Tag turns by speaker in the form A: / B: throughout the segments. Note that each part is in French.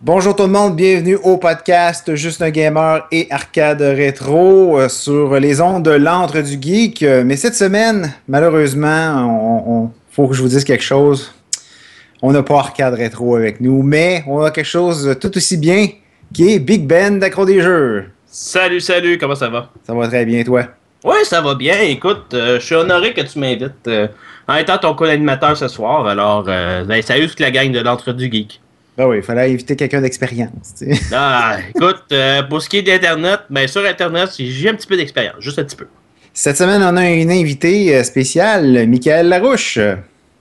A: Bonjour tout le monde, bienvenue au podcast Juste un gamer et arcade rétro euh, sur les ondes de l'antre du geek. Euh, mais cette semaine, malheureusement, on, on- faut que je vous dise quelque chose. On n'a pas arcade rétro avec nous, mais on a quelque chose tout aussi bien qui est Big Ben d'accro des jeux.
B: Salut, salut, comment ça va?
A: Ça va très bien, toi?
B: Ouais, ça va bien. Écoute, euh, je suis honoré que tu m'invites euh, en étant ton co-animateur ce soir. Alors, euh, ben, salut toute la gang de l'entre du geek.
A: Ben oui, il fallait éviter quelqu'un d'expérience. tu sais.
B: Ah, écoute, euh, pour ce qui est d'Internet, ben, sur Internet, j'ai un petit peu d'expérience, juste un petit peu.
A: Cette semaine, on a une invité spéciale, Michael Larouche.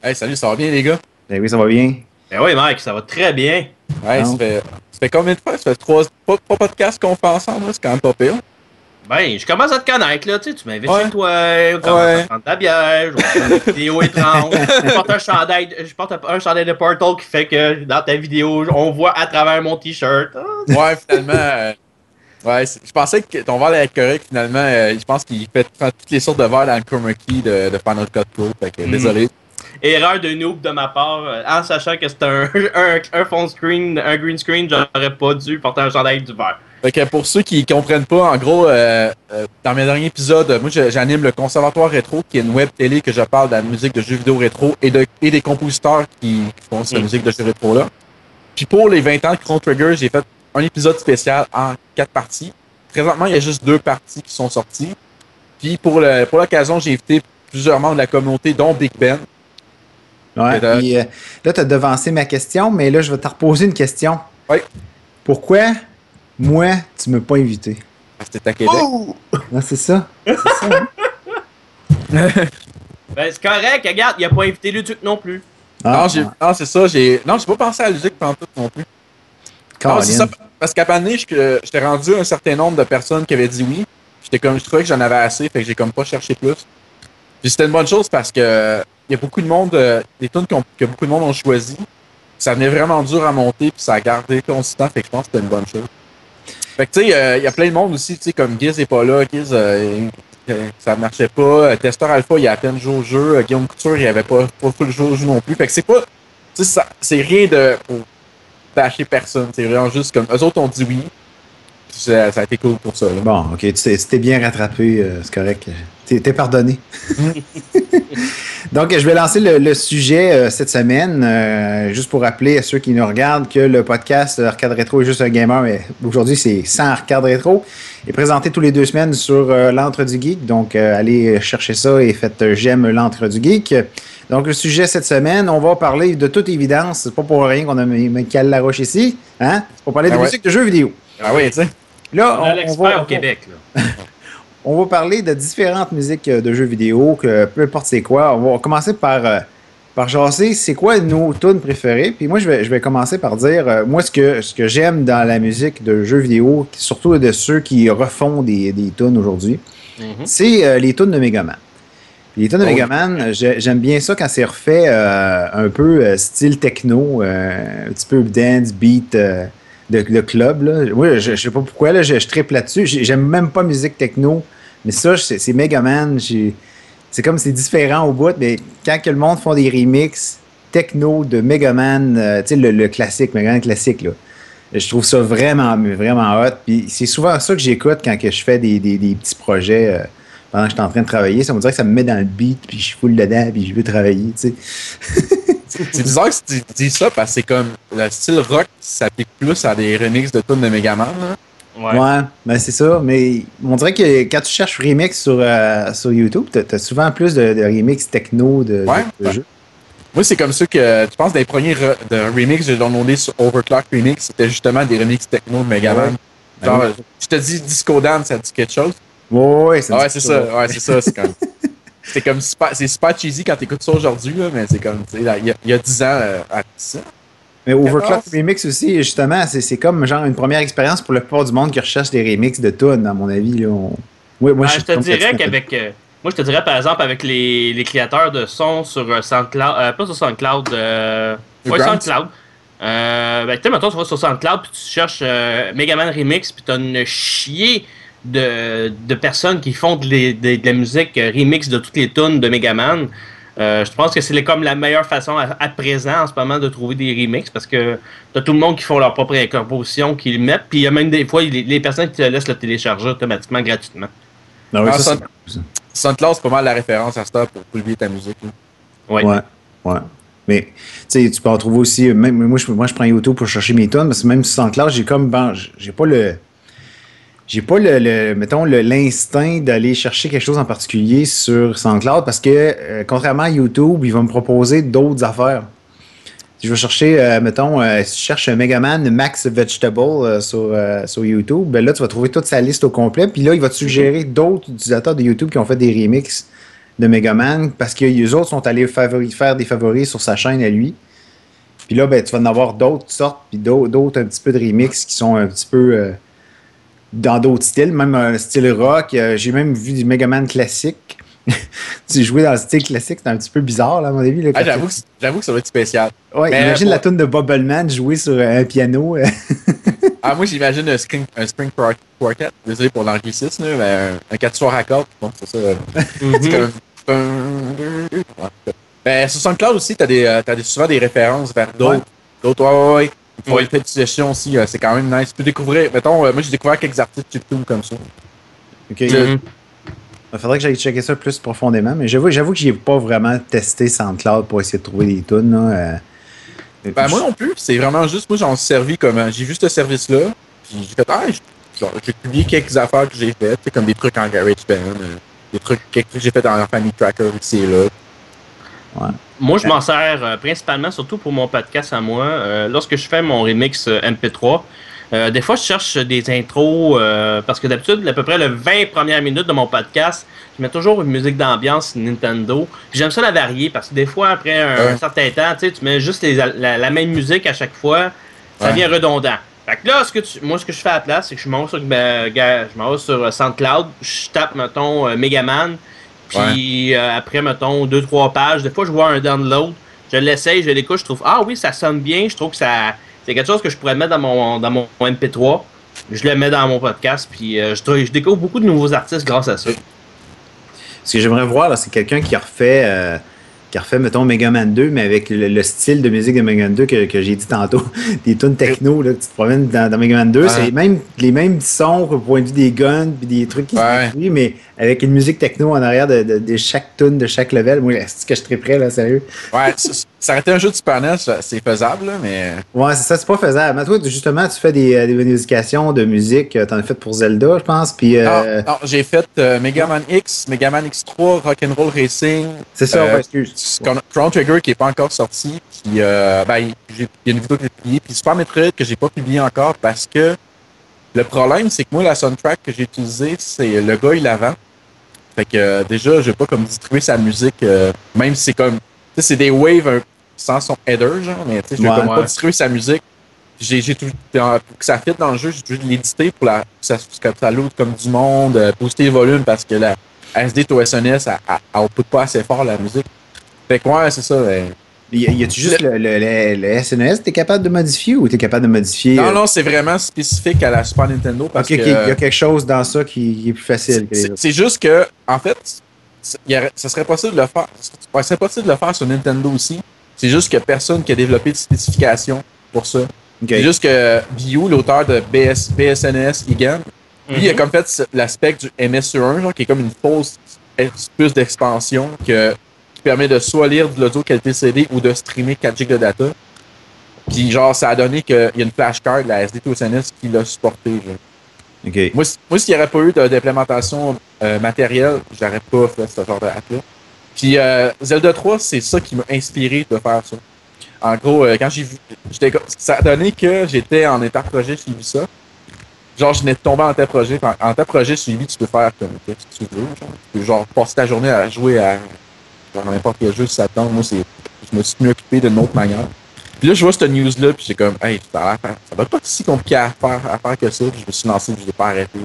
C: Hey, salut, ça va bien, les gars?
A: Ben oui, ça va bien.
B: Ben oui, Mike, ça va très bien.
C: Ouais, ça fait, ça fait combien de fois? Ça fait trois, podcasts qu'on fait ensemble, c'est quand même pas pire.
B: Ben, je commence à te connaître, là, tu sais, tu m'invites
C: Ouais.
B: chez toi, on commence
C: Ouais.
B: à prendre de la bière, je faire des vidéos étranges, je porte un chandail, je porte un chandail de Portal qui fait que dans ta vidéo, on voit à travers mon t-shirt. Ah,
C: Ouais, finalement, euh, ouais, je pensais que ton verre être correct, finalement, euh, je pense qu'il fait toutes les sortes de verres dans le chroma key de, de Final Cut Pro, fait que
B: Mhm.
C: désolé.
B: Erreur de noob de ma part, euh, en sachant que c'était un, un, un phone screen, un green screen, j'aurais pas dû porter un chandail du vert.
C: Fait que pour ceux qui comprennent pas, en gros, euh, euh, dans mes derniers épisodes, moi j'anime le Conservatoire Rétro, qui est une web télé que je parle de la musique de jeux vidéo rétro et, de, et des compositeurs qui, qui font cette
B: Mm.
C: musique de jeux rétro là. Puis pour les 20 ans de Chrono Trigger, j'ai fait un épisode spécial en quatre parties. Présentement, il y a juste deux parties qui sont sorties. Puis pour l'occasion, j'ai invité plusieurs membres de la communauté, dont Big Ben.
A: Ouais,
C: Et là-
A: puis, euh, là, tu as devancé ma question, mais là, je vais te reposer une question.
C: Oui.
A: Pourquoi, moi, tu m'as pas invité?
C: C'était à Québec.
A: Ah, c'est ça? C'est ça, hein?
B: Ben, c'est correct, regarde, il a pas invité Luduc non plus.
A: Ah,
C: non, c'est ça, j'ai. Non, j'ai pas pensé à pendant tout non plus. Non, c'est ça, parce qu'à Pané, je- j'étais rendu à un certain nombre de personnes qui avaient dit oui. J'étais comme, je trouvais que j'en avais assez, fait que j'ai comme pas cherché plus. Puis c'était une bonne chose parce que il y a beaucoup de monde, euh, des tunes qu'on- que beaucoup de monde ont choisi. Ça venait vraiment dur à monter, puis ça a gardé consistant, fait que je pense que c'était une bonne chose. Fait que tu sais, euh, il y a plein de monde aussi, tu sais, comme Giz est pas là, Giz, euh, euh, ça marchait pas. Testeur Alpha, il a à peine joué au jeu. Guillaume Couture, il avait pas, pas full joué au jeu non plus. Fait que c'est pas, tu sais, c'est rien de, pour tâcher personne. C'est vraiment juste comme, eux autres ont dit oui. Ça, a été cool pour ça.
A: Bon, ok, tu t'es bien rattrapé, c'est correct. T'es pardonné. Donc, je vais lancer le, le sujet euh, cette semaine, euh, juste pour rappeler à ceux qui nous regardent que le podcast Arcade Rétro est juste un gamer, mais aujourd'hui, c'est sans Arcade Rétro, est présenté tous les deux semaines sur euh, l'Antre du Geek. Donc, euh, allez chercher ça et faites euh, j'aime l'Antre du Geek. Donc, le sujet cette semaine, on va parler de toute évidence, c'est pas pour rien qu'on a mis Michael Laroche ici, hein? C'est pour parler de
C: Ah ouais.
A: musique de jeux vidéo.
C: Ah oui, tu sais.
A: Là,
B: On a l'expert au Québec, là.
A: on va parler de différentes musiques euh, de jeux vidéo, que peu importe c'est quoi. On va commencer par, euh, par jaser c'est quoi nos tunes préférées. Puis moi, je vais, je vais commencer par dire, euh, moi, ce que, ce que j'aime dans la musique de jeux vidéo, surtout de ceux qui refont des, des tunes aujourd'hui,
B: Mhm.
A: c'est euh, les tunes de Megaman. Les tunes de
C: Oh.
A: Megaman, j'ai- j'aime bien ça quand c'est refait euh, un peu euh, style techno, euh, un petit peu dance, beat de, de club. Là. Moi, je, je sais pas pourquoi, là, je, je triple là-dessus. J'ai- J'aime même pas musique techno, mais ça, c'est Megaman. C'est comme c'est différent au bout, mais quand que le monde font des remixes techno de Megaman, euh, tu sais, le, le classique, Megaman classique, là. Je trouve ça vraiment, vraiment hot. Puis c'est souvent ça que j'écoute quand que je fais des, des- petits projets euh, pendant que je suis en train de travailler. Ça me dirait que ça me met dans le beat, puis je suis dedans, puis je veux travailler, tu sais.
C: C'est bizarre que tu dis ça parce que c'est comme le style rock s'applique plus à des remixes de tunes de Megaman. Là.
B: Ouais.
A: Ouais, ben c'est ça. Mais on dirait que quand tu cherches remix sur, euh, sur YouTube, t'as as souvent plus de, de remix techno de,
C: Ouais,
A: de- de
C: ouais.
A: jeux.
C: Moi, c'est comme ça que tu penses des premiers re- de remix que j'ai downloadé sur Overclock Remix, c'était justement des remixes techno de Megaman. Genre,
A: Ben
C: je te dis Disco Dance, ça dit quelque chose?
A: Ouais, ouais, ça
C: c'est ça. Ouais, c'est ça. C'est comme. C'est comme super, c'est super cheesy quand t'écoutes ça aujourd'hui, mais c'est comme, tu il y, a- il y a 10 ans euh, à ça.
A: Mais Overclock
C: 14.
A: Remix aussi, justement, c'est c'est comme genre une première expérience pour la plupart du monde qui recherche des remixes de tunes, à mon avis. Là, on- Ouais, moi,
B: Ben, je te dirais qu'avec. euh, moi, je te dirais par exemple avec les, les créateurs de sons sur euh, SoundCloud. euh, pas sur SoundCloud. Euh, ouais? SoundCloud. Euh, ben, tu sais, mettons, tu vas sur SoundCloud, puis tu cherches euh, Megaman Remix, puis tu as une chier de, de personnes qui font de, les- de- de la musique remix de toutes les tunes de Megaman. Euh, je pense que c'est comme la meilleure façon à, à présent en ce moment de trouver des remixes parce que t'as tout le monde qui font leur propre composition, qui le mettent, puis il y a même des fois les, les personnes qui te laissent le télécharger automatiquement gratuitement.
A: Non, oui,
C: Ah,
A: ça,
C: ça-
A: c'est.
C: SoundCloud, pas mal la référence à ça pour publier ta musique. là.
B: Ouais.
A: Ouais, ouais. Mais tu sais, tu peux en trouver aussi. Même, moi, je, moi, je prends YouTube pour chercher mes tonnes, parce que même sur SoundCloud, j'ai comme. Bon, j'ai pas le. J'ai pas le, le- mettons, l'instinct d'aller chercher quelque chose en particulier sur SoundCloud parce que, euh, contrairement à YouTube, il va me proposer d'autres affaires. Si je vais chercher, euh, mettons, euh, si tu cherches Megaman Max Vegetable sur, sur YouTube, ben là, tu vas trouver toute sa liste au complet. Puis là, il va te suggérer d'autres utilisateurs de YouTube qui ont fait des remixes de Megaman parce que les autres sont allés favori- faire des favoris sur sa chaîne à lui. Puis là, ben, tu vas en avoir d'autres sortes, puis d'autres un petit peu de remix qui sont un petit peu dans d'autres styles, même un style rock. Euh, J'ai même vu du Megaman classique. tu jouais dans le style classique, c'est un petit peu bizarre, là, à mon avis. là,
C: Ah, j'avoue, que, j'avoue que ça va être spécial.
A: Ouais,
C: Mais,
A: imagine la tune de Bubbleman jouer sur un piano.
C: Ah, moi, j'imagine un, spring, un spring quar- quartet. Désolé pour l'anglicisme, mais un, un quatuor à cordes. Bon, c'est ça. C'est
B: Mhm.
C: comme. Ouais. Ben, sur SoundCloud aussi, t'as des, euh, t'as des, souvent des références vers d'autres.
A: Ouais.
C: D'autres, ouais, ouais, ouais. Ils font
B: Ouais.
C: une petite session aussi, euh, c'est quand même nice. Tu peux découvrir, mettons, euh, moi j'ai découvert quelques artistes chiptune comme ça.
A: Ok.
B: Mhm.
A: Il faudrait que j'aille checker ça plus profondément, mais j'avoue, j'avoue que j'ai pas vraiment testé SoundCloud pour essayer de trouver des tunes. là, euh.
C: Ben, moi non plus, c'est vraiment juste, moi j'en suis servi comme, j'ai vu ce service-là, puis j'ai fait, ah, j'ai- genre, j'ai publié quelques affaires que j'ai faites, comme des trucs en GarageBand, euh, des trucs, quelques trucs que j'ai fait dans Family Tracker ici et là.
B: Moi, je m'en sers euh, principalement, surtout pour mon podcast à moi. Euh, lorsque je fais mon remix euh, MP3, euh, des fois, je cherche des intros euh, parce que d'habitude, à peu près le 20 premières minutes de mon podcast, je mets toujours une musique d'ambiance Nintendo. J'aime ça la varier parce que des fois, après un,
C: Ouais.
B: certain temps, tu mets juste les- la, la même musique à chaque fois, ça
C: Ouais.
B: devient redondant. Fait que là, ce que tu- moi, ce que je fais à la place, c'est que je m'en vais sur, ben, je sur euh, SoundCloud, je tape, mettons, euh, Megaman, puis euh, après, mettons, deux, trois pages, des fois, je vois un download, je l'essaye, je l'écoute, je trouve, ah oui, ça sonne bien, je trouve que ça, c'est quelque chose que je pourrais mettre dans mon, dans mon MP3, je le mets dans mon podcast, puis euh, je, je découvre beaucoup de nouveaux artistes grâce à ça.
A: Ce que j'aimerais voir, là, c'est quelqu'un qui a refait, euh, qui a refait, mettons, Mega Man 2, mais avec le, le style de musique de Mega Man 2 que, que j'ai dit tantôt. Des tunes techno, là, que tu te promènes dans, dans Mega Man 2.
C: Ouais.
A: C'est même, les mêmes sons au point de vue des guns puis des trucs qui
C: Ouais.
A: se mais avec une musique techno en arrière de, de, de chaque tune, de chaque level. Moi, c'est ce que je prêt, là, sérieux?
C: Ouais, ça, ça aurait été un jeu de Super NES, c'est faisable, là, mais.
A: Ouais, c'est ça, c'est pas faisable. Mais toi, justement, tu fais des, euh, des modifications de musique. euh, T'en as fait pour Zelda, je pense. Puis, euh,
C: Non, non, j'ai fait euh, Mega Man X, Mega Man X3, Rock'n'Roll Racing,
A: c'est ça,
C: euh,
A: ouais, excuse.
C: Chron- Chrono Trigger qui est pas encore sorti, puis euh, ben, il y a une vidéo que j'ai publiée, puis Super Metroid que j'ai pas publié encore parce que le problème, c'est que moi, la soundtrack que j'ai utilisée, c'est le gars, il la vend. Fait que euh, déjà, je vais pas comme distribuer sa musique, euh, même si c'est comme, tu sais, c'est des waves un- sans son header, genre, mais tu sais, je vais
A: Ouais.
C: comme pas distribuer sa musique. J'ai, j'ai tout, dans- pour que ça fitte dans le jeu, j'ai toujours l'éditer pour la, que ça, que ça load comme du monde, euh, booster le volume parce que la SD to SNS, elle, elle, elle pas assez fort la musique. Fait que ouais, c'est ça. ben,
A: Y a- y a-tu juste le, le, le, le SNES, t'es capable de modifier ou t'es capable de modifier?
C: Non,
A: euh,
C: non, c'est vraiment spécifique à la Super Nintendo parce que
A: il y a quelque chose dans ça qui, qui est plus facile. que les
C: c'est juste que, en fait, ça serait possible de le faire. Ouais, ça serait possible de le faire sur Nintendo aussi. C'est juste a personne qui a développé de spécification pour ça.
A: Ok.
C: C'est juste que Biu, l'auteur de BS, BSNES Egan, lui, il a
B: Mhm.
C: comme fait l'aspect du MS1, genre, qui est comme une fausse plus d'expansion que, qui permet de soit lire de l'audio qualité CD ou de streamer 4 GB de data. Puis, genre, ça a donné qu'il y a une flashcard, la SD2SNS, qui l'a supporté. genre. Moi, moi s'il n'y aurait pas eu d'implémentation euh, matérielle, j'aurais pas fait ce genre de hack-là. Puis euh, Zelda 3, c'est ça qui m'a inspiré de faire ça. En gros, euh, quand j'ai vu. Ça a donné que j'étais en état projet suivi ça. Genre, je venais de tomber en état projet. En, en état projet suivi, tu peux faire comme tu veux. Genre, tu peux genre passer ta journée à jouer à genre, n'importe quel jeu si ça te tente. Moi, c'est. Je me suis mieux occupé d'une autre manière. Puis là, je vois cette news-là, puis j'ai comme, hey, ça, va pas si compliqué à faire, à faire que ça. Puis je me suis lancé, puis je l'ai pas arrêté.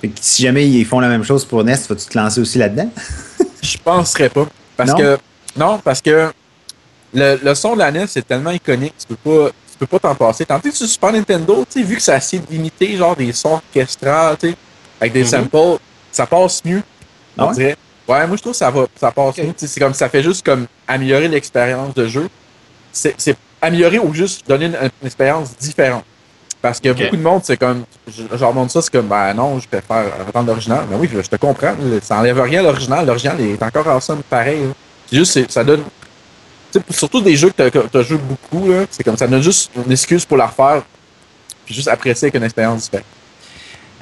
A: Fait que si jamais ils font la même chose pour NES, vas-tu te lancer aussi là-dedans?
C: Je penserais pas. Parce
A: Non?
C: que. Non, parce que. le, le son de la NES, c'est tellement iconique, tu peux pas, tu peux pas t'en passer. Tandis que sur Super Nintendo, tu sais, vu que ça a essayé d'imiter genre des sons orchestrales, tu sais, avec des
B: Mhm.
C: samples, ça passe mieux,
A: Ah
C: on
A: ouais?
C: dirait. Ouais, moi je trouve que ça va, ça passe C'est comme ça fait juste comme améliorer l'expérience de jeu. C'est c'est améliorer ou juste donner une, une expérience différente. Parce que beaucoup de monde, c'est comme, leur montre ça, c'est comme, ben non, je préfère attendre l'original. Ben oui, je, je te comprends. Ça enlève rien à l'original. L'original est encore awesome pareil. là. C'est juste, ça donne. surtout des jeux que tu as joué beaucoup, c'est comme ça donne juste une excuse pour la refaire. Puis juste apprécier avec une expérience différente.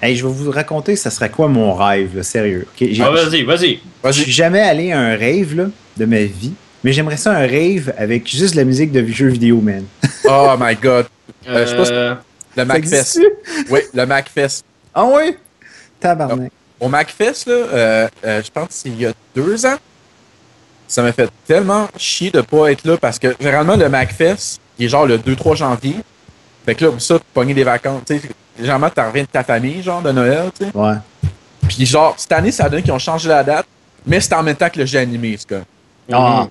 A: Hey, je vais vous raconter, ça serait quoi mon rêve, là, sérieux.
B: Ah, vas-y, vas-y.
A: Je suis jamais allé à un rave là, de ma vie, mais j'aimerais ça un rave avec juste la musique de jeux vidéo, man.
C: Oh my god. Euh, je sais pas si-
B: Euh,
C: Le
A: Ça
C: MacFest. Oui, le MacFest.
A: Ah oui? Tabarnak.
C: Au MacFest, là, euh, euh, je pense que c'est il y a deux ans, ça m'a fait tellement chier de pas être là parce que généralement, le MacFest, il est genre le 2-3 janvier. Fait que là, pour ça, pogner des vacances. Tu sais, généralement, tu reviens de ta famille, genre, de Noël, tu sais.
A: Ouais.
C: Puis genre, cette année, ça a donné qu'ils ont changé la date, mais c'était en même temps que le jeu animé, ce gars.
A: Ah.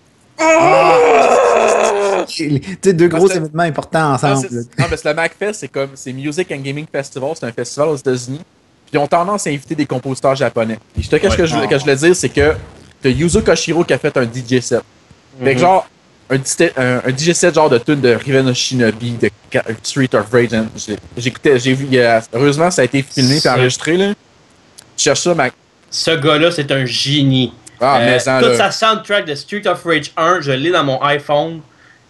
A: Tu sais, deux gros
C: Parce que-
A: événements importants
C: Non,
A: ensemble.
C: c'est- non, mais c'est le MacFest, c'est comme, c'est Music and Gaming Festival, c'est un festival aux États-Unis. Puis ils ont tendance à inviter des compositeurs japonais. Puis je te qu'est-ce
B: Ouais.
C: que je, que je voulais dire, c'est que t'as Yuzo Koshiro qui a fait un DJ set. Fait que
B: Mhm.
C: genre, un, un, un DJ set genre de tune de Riven Shinobi, de Street of Rage. hein. J'écoutais, j'ai vu, heureusement ça a été filmé et enregistré là. Je cherche ça, Mac.
B: Ce gars-là, c'est un génie.
C: Ah,
B: Euh,
C: mais en,
B: toute sa soundtrack de Street of Rage 1, je l'ai dans mon iPhone,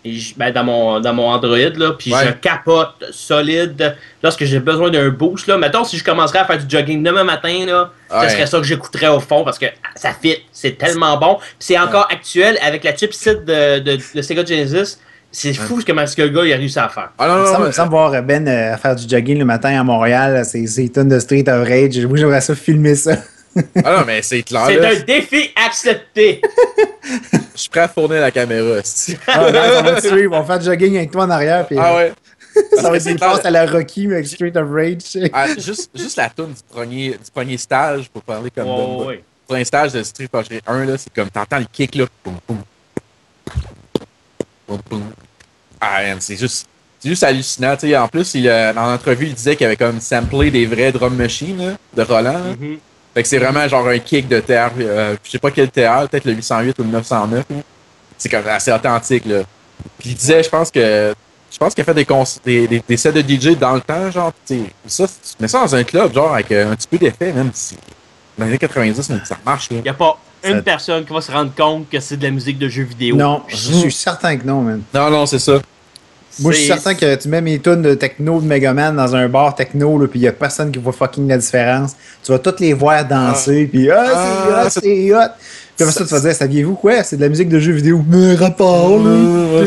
B: et je- ben, dans, mon, dans mon Android, là, puis
C: Ouais.
B: je capote solide lorsque j'ai besoin d'un boost. Là. Mettons, si je commencerais à faire du jogging demain matin, là,
C: Ouais.
B: ce serait ça que j'écouterais au fond parce que ça fit, c'est tellement bon. C'est encore actuel avec la chipset de, de, de Sega Genesis. C'est fou comment ce que le gars il a réussi à faire.
C: Ah non, non,
A: il me semble voir Ben euh, faire du jogging le matin à Montréal. C'est c'est tonnes de Street of Rage. Moi, j'aimerais ça filmer ça.
C: Ah non, mais c'est clair.
B: C'est un défi accepté.
C: Je suis prêt à fournir la caméra.
A: Ah, ben, on va te suivre. On va faire du jogging avec toi en arrière. Puis,
C: Ah ouais.
A: Ça va être une passe à la Rocky mais avec Street of Rage.
C: Ah, juste, juste la tune du premier, du premier stage, pour parler comme
B: ouais, ouais.
C: Le premier stage de Street Fighter 1, là, c'est comme t'entends le kick là. Boum, boum. Boum, boum. Ah, c'est juste. C'est juste hallucinant. tu sais. En plus, il, euh, dans l'entrevue, il disait qu'il avait comme samplé des vrais drum machines là, de Roland. là.
B: Mhm.
C: Fait que c'est vraiment genre un kick de TR. euh, je sais pas quel TR, peut-être le 808 ou le 909. là. C'est comme assez authentique. Là. Puis il disait, je pense que. Je pense qu'il a fait des, cons- des, des, des sets de DJ dans le temps, genre, tu sais, ça, tu mets ça dans un club, genre, avec euh, un petit peu d'effet, même si dans les années 90, mais ça marche, là.
B: Il n'y a pas une
A: Ça-
B: personne qui va se rendre compte que c'est de la musique de jeux vidéo.
A: Non, je suis certain que non, man.
C: Non, non, c'est ça.
A: Moi, je suis certain que tu mets mes tunes de techno de Megaman dans un bar techno, là, puis il y a personne qui voit fucking la différence. Tu vas toutes les voir danser, puis ah, c'est
C: Ah,
A: hot,
C: c'est-
A: hot. Puis après ça, tu vas dire, saviez-vous quoi? C'est de la musique de jeux vidéo. Mais rapport, là.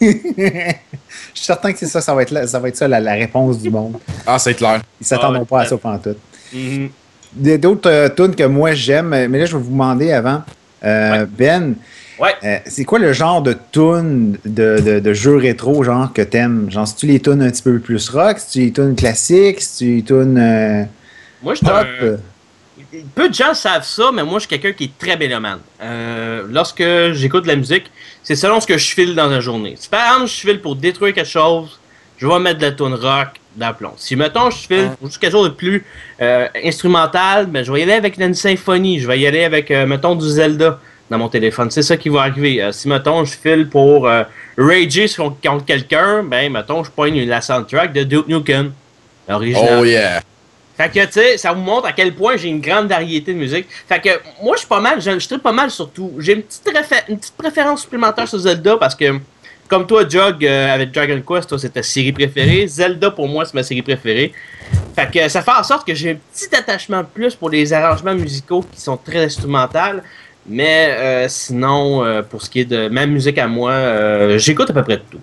A: Je suis certain que c'est ça, ça va être, là- ça va être ça la, la réponse du monde.
C: Ah, c'est clair.
A: Ils s'attendront
B: Ah ouais.
A: pas à ça pantoute.
B: Mhm.
A: Des- D'autres euh, tunes que moi j'aime, mais là je vais vous demander avant, euh, Ben,
B: Ouais.
A: euh, c'est quoi le genre de tunes de, de, de jeux rétro genre que t'aimes? Genre, si tu les tunes un petit peu plus rock, si tu les tunes classiques, si tu les tunes euh,
B: Moi, je
A: pop?
B: un- Peu de gens savent ça, mais moi, je suis quelqu'un qui est très mélomane. Euh, lorsque j'écoute de la musique, c'est selon ce que je file dans la journée. Si par exemple, je file pour détruire quelque chose, je vais mettre de la tune rock d'aplomb. Si, mettons, je file pour quelque chose de plus instrumental, ben, je vais y aller avec une symphonie. Je vais y aller avec, euh, mettons, du Zelda dans mon téléphone. C'est ça qui va arriver. Euh, si, mettons, je file pour euh, rager contre quelqu'un, ben, mettons, je poigne la soundtrack de Duke Nukem. Original.
C: Oh yeah.
B: Fait que, tu sais, ça vous montre à quel point j'ai une grande variété de musique. Fait que, moi, je suis pas mal, je, tripe pas mal surtout. J'ai une petite, réfé- une petite préférence supplémentaire sur Zelda parce que, comme toi, Jog, euh, avec Dragon Quest, toi, c'est ta série préférée. Zelda, pour moi, c'est ma série préférée. Fait que ça fait en sorte que j'ai un petit attachement de plus pour les arrangements musicaux qui sont très instrumentales. Mais euh, sinon, euh, pour ce qui est de ma musique à moi, euh, j'écoute à peu près tout.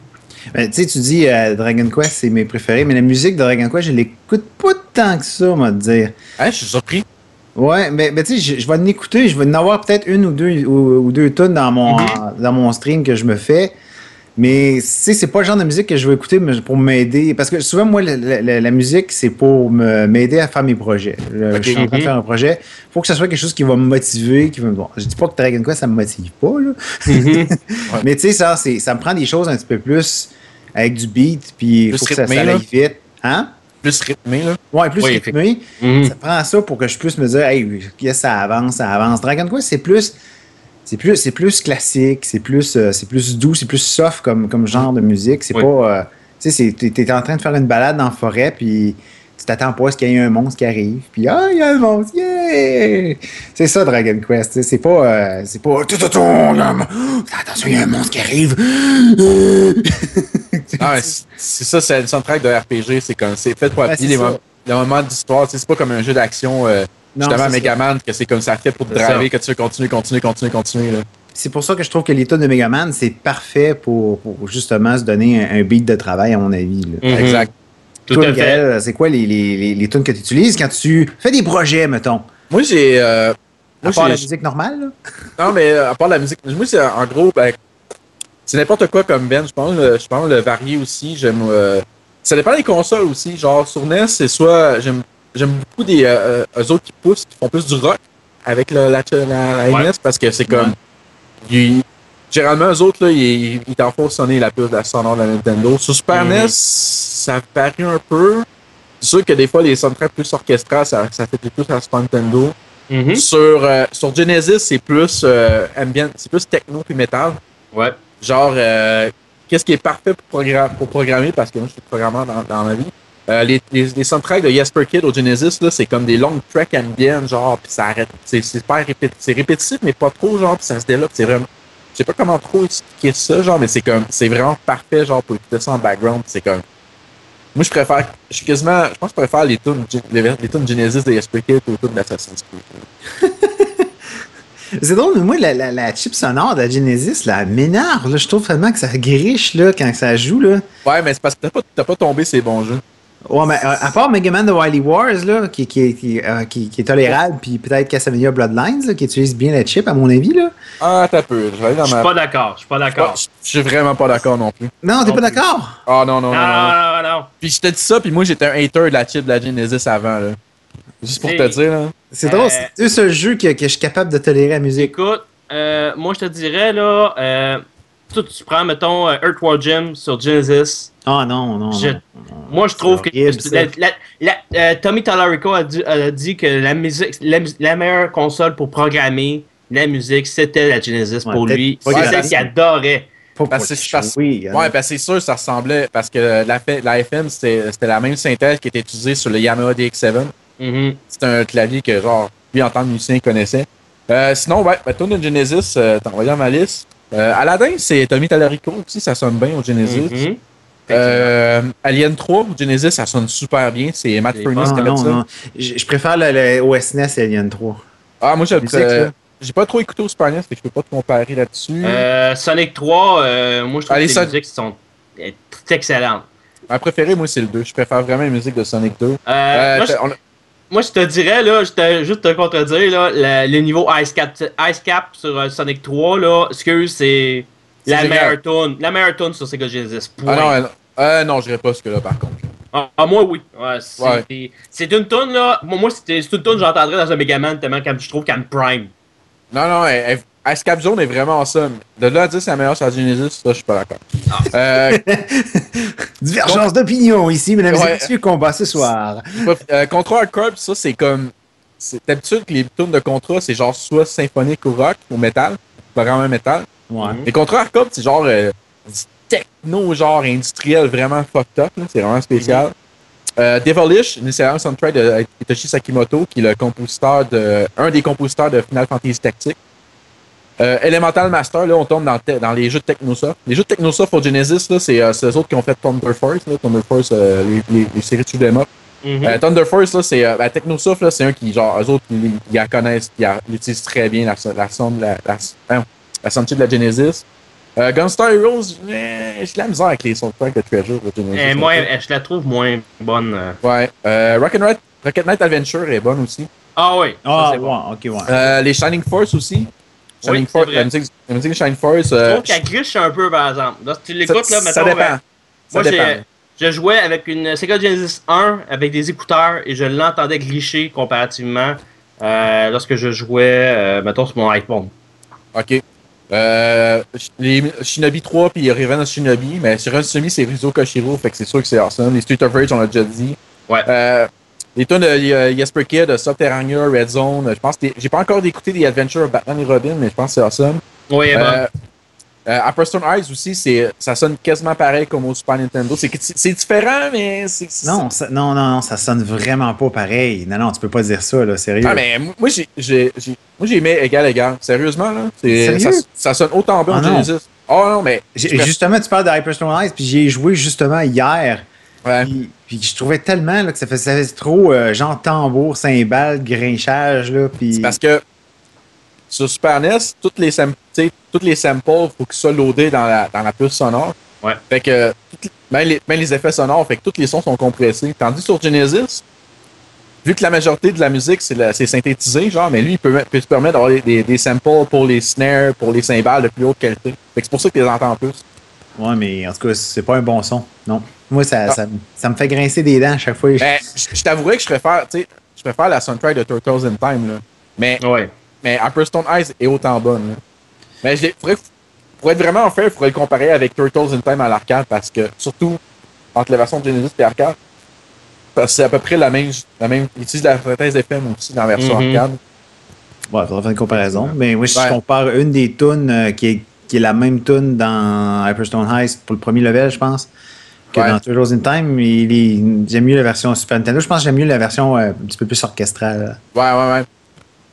A: ben, tu sais, tu dis euh, Dragon Quest, c'est mes préférés, mais la musique de Dragon Quest, je l'écoute pas tant que ça, on va te dire.
C: Hein, je suis surpris.
A: Ouais, mais, mais tu sais, je, je vais en écouter, je vais en avoir peut-être une ou deux ou, ou deux tunes dans mon,
B: Mhm.
A: dans mon stream que je me fais. Mais c'est pas le genre de musique que je veux écouter pour m'aider. Parce que souvent, moi, la, la, la musique, c'est pour m'aider à faire mes projets. Je suis en train de faire un projet. Il faut que ce soit quelque chose qui va me motiver. Qui va... Bon, je dis pas que Dragon Quest, ça me motive pas. Là. Mais tu sais, ça, ça me prend des choses un petit peu plus avec du beat. Puis il faut que ça, ça aille vite. Hein?
C: Plus rythmé, là.
A: Ouais, plus rythmé. Ça prend ça pour que je puisse me dire, hey, yes, ça avance, ça avance. Dragon Quest, c'est plus c'est plus c'est plus classique, c'est plus euh, c'est plus doux, c'est plus soft comme, comme genre de musique. C'est pas euh, tu sais t'es es en train de faire une balade dans la forêt puis tu t'attends pas à ce qu'il y ait un monstre qui arrive. Puis ah, il y a un monstre. Yeah! C'est ça Dragon Quest, c'est pas euh, c'est pas attention, il y a un monstre qui arrive.
C: ah, c'est ça, c'est le soundtrack de RPG, c'est comme c'est fait pour appuyer les, moments d'histoire, c'est pas comme un jeu d'action Justement, Megaman, que c'est comme ça fait pour te driver, que tu veux continuer, continuer, continuer, continuer.
A: C'est pour ça que je trouve que les tunes de Megaman, c'est parfait pour, justement se donner un, beat de travail, à mon avis.
C: Mm-hmm. Exact.
A: Tout à fait. C'est quoi les, les, les, tunes que tu utilises quand tu fais des projets, mettons?
C: Moi, j'ai. Euh,
A: à part la musique normale?
C: Non, mais euh, à part la musique. Moi, c'est en gros, ben, c'est n'importe quoi comme Ben. Je pense, je pense le varier aussi. J'aime. Euh, ça dépend des consoles aussi. Genre, sur NES, c'est soit. J'aime j'aime beaucoup des euh, eux autres qui poussent, qui font plus du rock avec la, la, NES parce que c'est comme. généralement, eux autres, là, ils, ils t'en font sonner la puce de la sonore de la Nintendo. Sur Super NES, ça varie un peu. C'est sûr que des fois, les soundtracks plus orchestrales, ça, ça fait plus à Super Nintendo. sur, euh, sur Genesis, c'est plus euh, ambient, c'est plus techno puis metal.
B: Ouais.
C: Genre, qu'est-ce qui est parfait pour, pour programmer, parce que moi, je suis programmeur dans, dans ma vie. Euh, les, les, les, soundtracks de Jesper Kid au Genesis, là, c'est comme des longues tracks ambient, genre, pis ça arrête. C'est, c'est pas répétitif, c'est répétitif, mais pas trop, genre, pis ça se développe. C'est vraiment. Je sais pas comment trop expliquer ça, genre, mais c'est comme. C'est vraiment parfait, genre, pour écouter ça en background. C'est comme. Moi, je préfère. Je suis quasiment. Je pense que je préfère les tunes, les, les tunes Genesis de Jesper Kid aux tunes d'Assassin's Creed.
A: C'est drôle, mais moi, la, la, la, chip sonore de la Genesis, là, m'énerve. Je trouve vraiment que ça griche là, quand ça joue. Là.
C: Ouais, mais c'est parce que t'as pas, pas tombé ces bons jeux.
A: Ouais, mais euh, à part Mega Man de Wily Wars, là, qui, qui, qui, euh, qui, qui est tolérable, puis peut-être Castlevania Bloodlines, là, qui utilise bien la chip, à mon avis. Là.
C: Ah, t'as peu. Je
B: vais suis pas d'accord. Je suis pas d'accord.
C: Je suis vraiment pas d'accord non plus.
A: Non, t'es pas d'accord?
C: Ah, non, non, non.
B: Non, non, non. non,
C: Puis je te dis ça, puis moi, j'étais un hater de la chip de la Genesis avant. Là. Juste pour te dire. là.
A: C'est drôle, euh, c'est le seul jeu que, que, je suis capable de tolérer la musique.
B: Écoute, euh, moi, je te dirais, là, euh, tu, tu prends, mettons, Earthworm Jim sur Genesis.
A: Ah non, non, non,
B: Moi, je trouve que euh, Tommy Tallarico a dit, a dit que la musique, la, meilleure console pour programmer la musique, c'était la Genesis pour lui. C'est ça qu'il adorait.
C: Parce que, oui, ouais, parce c'est sûr, ça ressemblait. Parce que la, la FM, c'était la même synthèse qui était utilisée sur le Yamaha DX7.
B: Mm-hmm.
C: C'est un clavier que, genre, lui, en tant que musicien, il connaissait. Euh, sinon, ouais, ben, de Genesis, euh, t'as envoyé ma liste. Euh, Aladdin, c'est Tommy Tallarico aussi, ça sonne bien au Genesis. Mm-hmm. Euh, Alien 3 Genesis, ça sonne super bien. C'est Matt Furnace qui a fait ça.
A: Je, préfère le, OSNES Alien 3.
C: Ah, moi, j'ai j'ai pas trop écouté au Super NES, fait que je peux pas te comparer là-dessus.
B: Euh, Sonic 3, euh, moi, je trouve que les musiques sont excellentes.
C: Ma préférée, moi, c'est le 2. Je préfère vraiment la musique de Sonic 2.
B: moi, je, te dirais, là, je juste te contredire, là, le, niveau Ice Cap, Ice Cap sur Sonic 3, là, excuse, c'est la meilleure tune, la meilleure tune sur Sega Genesis.
C: Ah non, euh, non, je dirais pas ce que là par contre.
B: Ah, ah, moi oui. Ouais, c'est une tune là. Moi, c'est une tune que j'entendrais dans un Megaman tellement que je trouve qu'elle me prime.
C: Non, non, Cap Zone est vraiment awesome. De là à dire que c'est la meilleure sur Genesis, ça, je suis pas d'accord. Ah. Euh,
A: Divergence d'opinion ici, mesdames et messieurs, combat ce soir.
C: Euh, Contra Corp, ça, c'est comme. D'habitude que les tunes de Contra, c'est genre soit symphonique ou rock ou metal. Pas vraiment metal.
A: Ouais.
C: Les Contra Hardcore, c'est genre euh, techno, genre industriel, vraiment fucked up. C'est vraiment spécial. Euh, Devilish, initialement soundtrack de Hitoshi Sakimoto, qui est le compositeur de, un des compositeurs de Final Fantasy Tactics. Euh, Elemental Master, là, on tombe dans, dans les jeux de Technosoft. Les jeux de Technosoft pour Genesis, là, c'est euh, eux autres qui ont fait Thunder Force, là, Thunder Force, euh, les, les, les, séries de shoot'em up. Mm -hmm. Thunder Force, là, c'est ben, Technosoft, là, c'est un qui, genre, eux autres, ils, ils la connaissent, ils, ils utilisent très bien la, la, la, la, la, soundtrack de la Genesis. Euh, Gunstar Heroes, eh, j'ai la misère avec les soundtracks de Treasure. De Genesis,
B: eh, moi, je la trouve moins bonne. Euh.
C: Ouais. Euh, Rocket, Knight, Rocket Knight Adventure est bonne aussi.
B: Ah oui.
A: Ah, ouais, bon. ok, ouais.
C: Euh, les Shining Force aussi. Shining
B: Oui,
C: Force, la, musique, la musique de Shining Force.
B: Je trouve qu'elle griche un peu, par exemple. Tu l'écoutes, là,
C: ça,
B: mettons,
C: ça dépend.
B: ben,
C: ça
B: moi, j'ai-
C: dépend.
B: je jouais avec une Sega Genesis 1 avec des écouteurs et je l'entendais glisser comparativement euh, lorsque je jouais, euh, mettons, sur mon iPhone.
C: Ok. Euh, les Shinobi 3 puis Revenge of Shinobi, mais sur un Shinobi c'est Rizo Koshiro, fait que c'est sûr que c'est awesome. Les Street of Rage, on l'a déjà dit.
B: Ouais.
C: Euh, les tunes de euh, Jesper Kid, Subterranea, Red Zone, je pense que j'ai pas encore écouté des Adventures of Batman et Robin, mais je pense que c'est awesome.
B: Oui,
C: Euh, Upper Stone Eyes aussi, c'est, ça sonne quasiment pareil comme au Super Nintendo. C'est, c'est différent, mais c'est. c'est-
A: Non, ça, non, non, non, ça sonne vraiment pas pareil. Non, non, tu peux pas dire ça, là, sérieux.
C: Ah, mais moi, j'ai, j'ai, j'ai- moi, j'ai aimé égal, égal. Sérieusement, là. C'est, ça, ça sonne autant bien
A: Ah.
C: Genesis. Oh non, mais.
A: J'ai- Justement, tu parles de Hyperstone Eyes, puis j'y ai joué justement hier.
C: Ouais.
A: Puis, puis je trouvais tellement là, que ça faisait, trop euh, genre tambour, cymbales, grinchage. Là, puis...
C: C'est parce que sur Super NES, toutes les, toutes les samples, il faut qu'ils soient loadés dans la, dans la puce sonore.
B: Ouais.
C: Fait que toutes- même les, même les effets sonores, fait que tous les sons sont compressés. Tandis sur Genesis, vu que la majorité de la musique, c'est synthétisé, genre, mais lui, il peut, peut se permettre d'avoir des, des, des samples pour les snares, pour les cymbales de plus haute qualité. Fait que c'est pour ça que tu les entends plus.
A: Ouais, mais en tout cas, c'est pas un bon son. Non. Moi, ça,
C: Ah.
A: ça, ça me fait grincer des dents à chaque fois.
C: Ben, je je t'avouerais que je préfère, je préfère la soundtrack de Turtles in Time, là. Mais
B: ouais.
C: Mais Upper Stone Eyes est autant bonne. là. Mais je faudrait- pour être vraiment fair, il faudrait le comparer avec Turtles in Time à l'arcade parce que, surtout entre la version de Genesis et arcade, parce que c'est à peu près la même. La même ils utilisent la synthèse FM aussi dans la version
B: Mhm.
C: arcade.
A: Ouais, il faudrait faire une comparaison. Mais moi, si
C: Ouais.
A: je compare une des tunes euh, qui, est, qui est la même tune dans Hyperstone Heist pour le premier level, je pense, que
C: Ouais.
A: dans Turtles in Time, j'aime mieux la version Super Nintendo. Je pense que j'aime mieux la version euh, un petit peu plus orchestrale.
C: Ouais, ouais, ouais.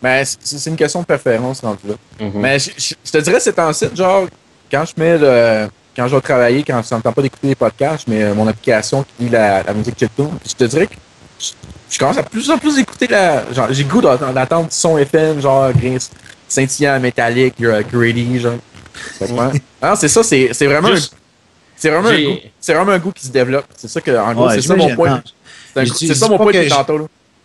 C: Mais c'est une question de préférence rendu là.
B: Mhm.
C: Mais je, je- je te dirais, c'est en site, genre, quand je mets le. Quand je vais travailler, quand ça ne me tente pas d'écouter les podcasts, je mets euh, mon application qui lit la, la musique chiptune. Puis je te dirais que je, je commence à plus en plus écouter la. Genre, j'ai goût d'entendre du son FM, genre, scintillant, métallique, gritty, genre. Que. Ah, c'est ça, c'est c'est vraiment. un- C'est vraiment, un goût- c'est vraiment un goût qui se développe. C'est ça que, en gros,
A: Ouais,
C: c'est ça mon point.
A: Non,
C: C'est un-
A: Je je
C: ça mon point
A: que
C: depuis
A: je-
C: tantôt, là.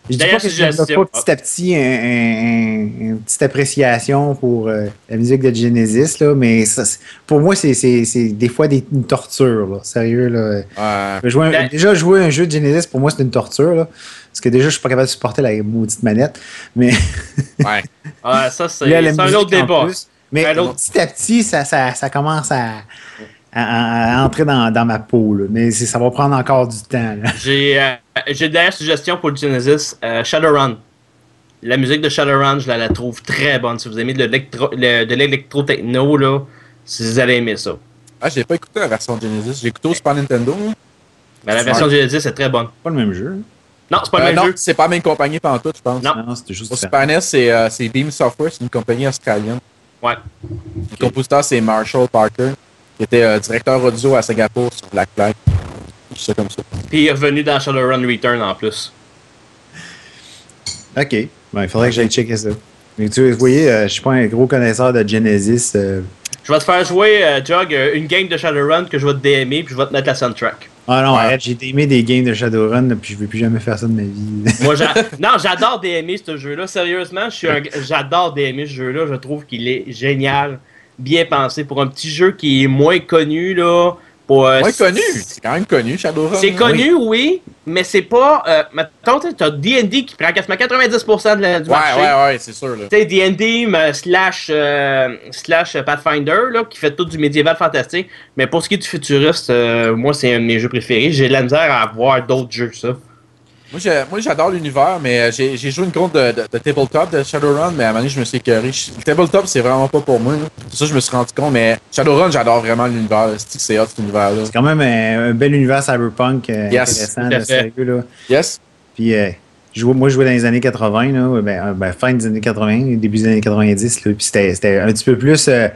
A: Je dis pas que je
B: suggestion.
A: pas petit à petit un- un- un- une petite appréciation pour euh, la musique de Genesis, là, mais ça, pour moi, c'est- des fois des, une torture. Là, sérieux. Là.
C: Ouais.
A: Jouer un-
B: Ben-
A: déjà, jouer un jeu de Genesis, pour moi, c'est une torture. Là, parce que déjà, je suis pas capable de supporter la maudite manette. Mais
C: Ouais.
B: Ah, ça, c'est un autre débat.
A: plus. Mais petit à petit, ça, ça, ça commence à, à- à entrer dans, dans ma peau. Là. Mais ça va prendre encore du temps.
B: J'ai euh, une dernière suggestion pour le Genesis. euh, Shadowrun. La musique de Shadowrun, je la, la trouve très bonne. Si vous aimez de l'électro- le- de l'électro-techno, là, si vous allez aimer ça.
C: Ah, j'ai pas écouté la version Genesis. J'ai écouté au Super Nintendo.
B: Mais la version Genesis est très bonne.
A: pas le même jeu.
B: Non, c'est pas
C: Euh,
B: le même
C: non,
B: jeu.
C: c'est pas la même compagnie pendant tout, je pense.
B: Non.
A: Non, c'était juste
C: Au. Super NES, c'est euh, c'est Beam Software, c'est une compagnie australienne.
B: Ouais.
C: Le compositeur, c'est Marshall Parker, qui était euh, directeur audio à Singapour sur Black Flag. Je sais comme ça.
B: Puis il est revenu dans Shadowrun Return en plus.
A: OK. Ben, il faudrait que j'aille checker ça. Mais tu vous voyez, euh, je suis pas un gros connaisseur de Genesis. euh.
B: Je vais te faire jouer, euh, Jog, une game de Shadowrun que je vais te DMer, puis je vais te mettre la soundtrack.
A: Ah non,
C: Ouais.
A: arrête, j'ai aimé des games de Shadowrun, puis je vais plus jamais faire ça de ma vie.
B: Moi, j'a- non, j'adore DMer ce jeu-là. Sérieusement, je suis un... j'adore DMer ce jeu-là. Je trouve qu'il est génial, bien pensé pour un petit jeu qui est moins connu là. Pour, euh,
C: Moins connu? C'est quand même connu, Shadowrun.
B: C'est
C: hein?
B: connu, oui, mais c'est pas. Euh, mettons, tu as D&D qui prend quasiment 90% de la, du
C: Ouais,
B: marché.
C: ouais, ouais, c'est sûr. Là.
B: Tu sais, D&D mais slash, euh, slash Pathfinder, là, qui fait tout du médiéval fantastique. Mais pour ce qui est du futuriste, euh, moi, c'est un de mes jeux préférés. J'ai de la misère à avoir d'autres jeux ça.
C: Moi, j'adore l'univers, mais euh, j'ai joué une compte de, de, de tabletop de Shadowrun, mais à un moment donné, je me suis écœuré. Le tabletop, c'est vraiment pas pour moi. C'est ça, je me suis rendu compte, mais Shadowrun, j'adore vraiment l'univers. C'est hot, cet univers-là.
A: C'est quand même un, un bel univers cyberpunk euh,
C: Yes,
A: intéressant, là,
B: fait.
A: sérieux. Là.
C: Yes?
A: Puis, euh, jouais- moi, je jouais dans les années 80, là, ben, euh, ben, fin des années 80, début des années 90. Là, puis c'était c'était un petit peu plus. euh,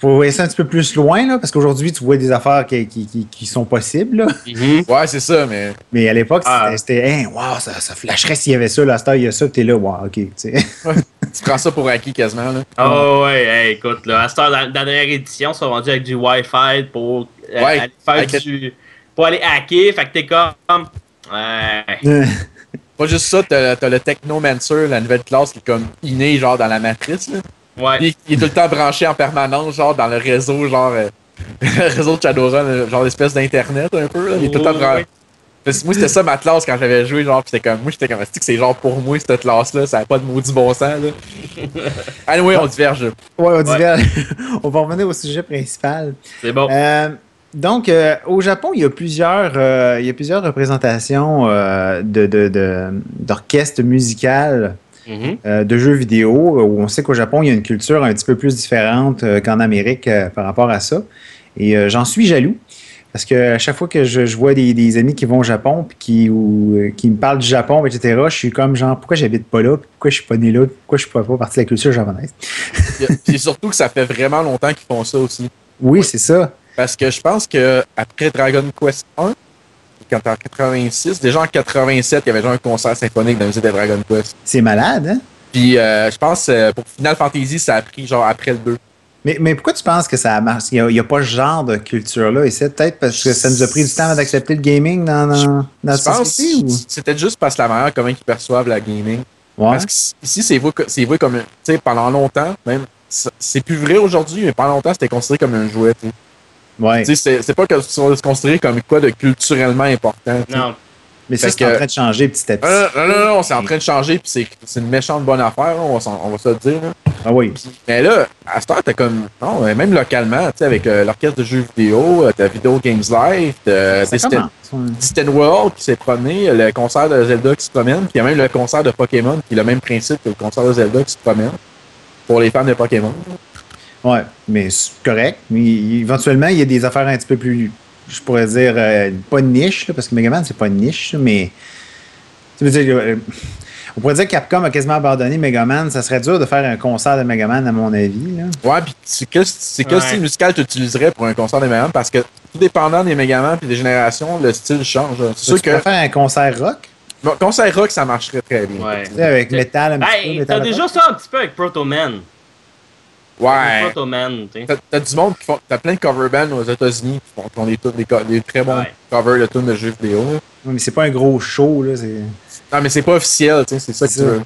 A: pourrais ça un petit peu plus loin, là, parce qu'aujourd'hui, tu vois des affaires qui, qui, qui- qui sont possibles. Là.
C: Ouais, c'est ça, mais.
A: Mais à l'époque,
B: Ah.
A: c'était, hey, wow, ça, ça flasherait s'il y avait ça. Là, à cette heure, il y a ça, t'es là, wow, ok. tu sais.
C: Tu prends ça pour acquis quasiment, là.
B: Oh ouais, hey, écoute, là, à cette heure, la dernière édition, ils sont rendus avec du Wi-Fi pour euh,
C: Ouais,
B: aller faire du. pour aller hacker. Fait que t'es comme. Ouais.
C: Pas juste ça, t'as t'as le Technomancer, la nouvelle classe qui est comme innée, genre dans la matrice, là.
B: Ouais.
C: Puis il est tout le temps branché en permanence, genre dans le réseau, genre. euh, le réseau de Shadowrun, euh, genre l'espèce d'internet un peu. Là. Il est tout le temps branché.
B: ouais.
C: Parce que Moi, c'était ça ma classe quand j'avais joué, genre, pis c'était comme, moi, j'étais comme, c'est que c'est genre pour moi, cette classe-là, ça n'a pas de maudit bon sens, là. Anyway, on diverge.
A: Ouais, on divers. on va revenir au sujet principal.
B: C'est bon.
A: Euh, donc, euh, au Japon, il y a plusieurs, euh, il y a plusieurs représentations euh, de, de, de- d'orchestres
B: Mhm.
A: euh, de jeux vidéo, où on sait qu'au Japon, il y a une culture un petit peu plus différente euh, qu'en Amérique euh, par rapport à ça. Et euh, j'en suis jaloux. Parce que à chaque fois que je, je vois des, des amis qui vont au Japon puis qui, ou, euh, qui me parlent du Japon, etc., je suis comme genre, pourquoi j'habite pas là? Pourquoi je suis pas né là? Pourquoi je suis pas, pas partie de la culture japonaise?
C: Puis surtout que ça fait vraiment longtemps qu'ils font ça aussi.
A: Oui, c'est ça.
C: Parce que je pense que après Dragon Quest 1, quand en 86, déjà en 87, il y avait déjà un concert symphonique dans le musée de Dragon Quest.
A: C'est malade, hein?
C: Puis euh, je pense euh, pour Final Fantasy, ça a pris genre après le 2.
A: Mais, mais pourquoi tu penses que ça marche? Il n'y a, pas ce genre de culture-là ici? Peut-être parce que ça nous a pris du temps d'accepter le gaming dans, dans, dans
C: Je
A: la
C: pense
A: société?
C: c'était juste parce que la manière comment ils perçoivent la gaming.
A: Ou... Ouais.
C: Parce qu'ici, c'est vu, c'est vu comme, tu sais, pendant longtemps, même, c'est c'est plus vrai aujourd'hui, mais pendant longtemps, c'était considéré comme un jouet. tu sais.
A: Ouais.
C: Tu sais, c'est c'est pas que c'est considéré comme quoi de culturellement important. tu sais.
B: Non.
A: Mais ça,
C: fait
A: c'est en train de changer petit à petit.
C: Non, non, non, non, non, c'est en train de changer, puis c'est c'est une méchante bonne affaire, là, on va, s'en- on va se le dire. là.
A: Ah oui.
C: Mais là, à cette heure, t'as comme. Non, euh, même localement, tu sais, avec euh, l'orchestre de jeux vidéo, euh, t'as Video Games Live, t'as
A: Ça.
C: Distant World qui s'est promené, le concert de Zelda qui se promène, puis il y a même le concert de Pokémon qui est le même principe que le concert de Zelda qui se promène. Pour les fans de Pokémon.
A: Ouais, mais c'est correct. Mais éventuellement, il y a des affaires un petit peu plus, je pourrais dire, euh, pas de niche, là, parce que Megaman, c'est pas une niche, mais. Tu veux dire, euh, on pourrait dire que Capcom a quasiment abandonné Megaman. Ça serait dur de faire un concert de Megaman, à mon avis. Là.
C: Ouais, puis c'est quel, c'est
B: Ouais.
C: style musical tu utiliserais pour un concert des Megaman? Parce que tout dépendant des Megaman puis des générations, le style change. C'est sûr
A: tu pourrais
C: que.
A: faire un concert rock,
C: Bon, concert rock, ça marcherait très bien.
B: Ouais.
A: tu sais, avec métal un petit peu.
B: Hey,
A: métal
B: t'as déjà
A: rock.
B: ça un petit peu avec Proto Man.
C: Ouais. T'as, du monde qui font. T'as plein de cover bands aux États-Unis qui font, qui font des, des, très bons
B: Ouais.
C: covers de tunes de jeux vidéo. là.
A: Mais c'est pas un gros show. Là, c'est
C: Non, mais c'est pas officiel, tu sais, c'est ça que
A: C'est
C: tu
A: ça.
C: veux.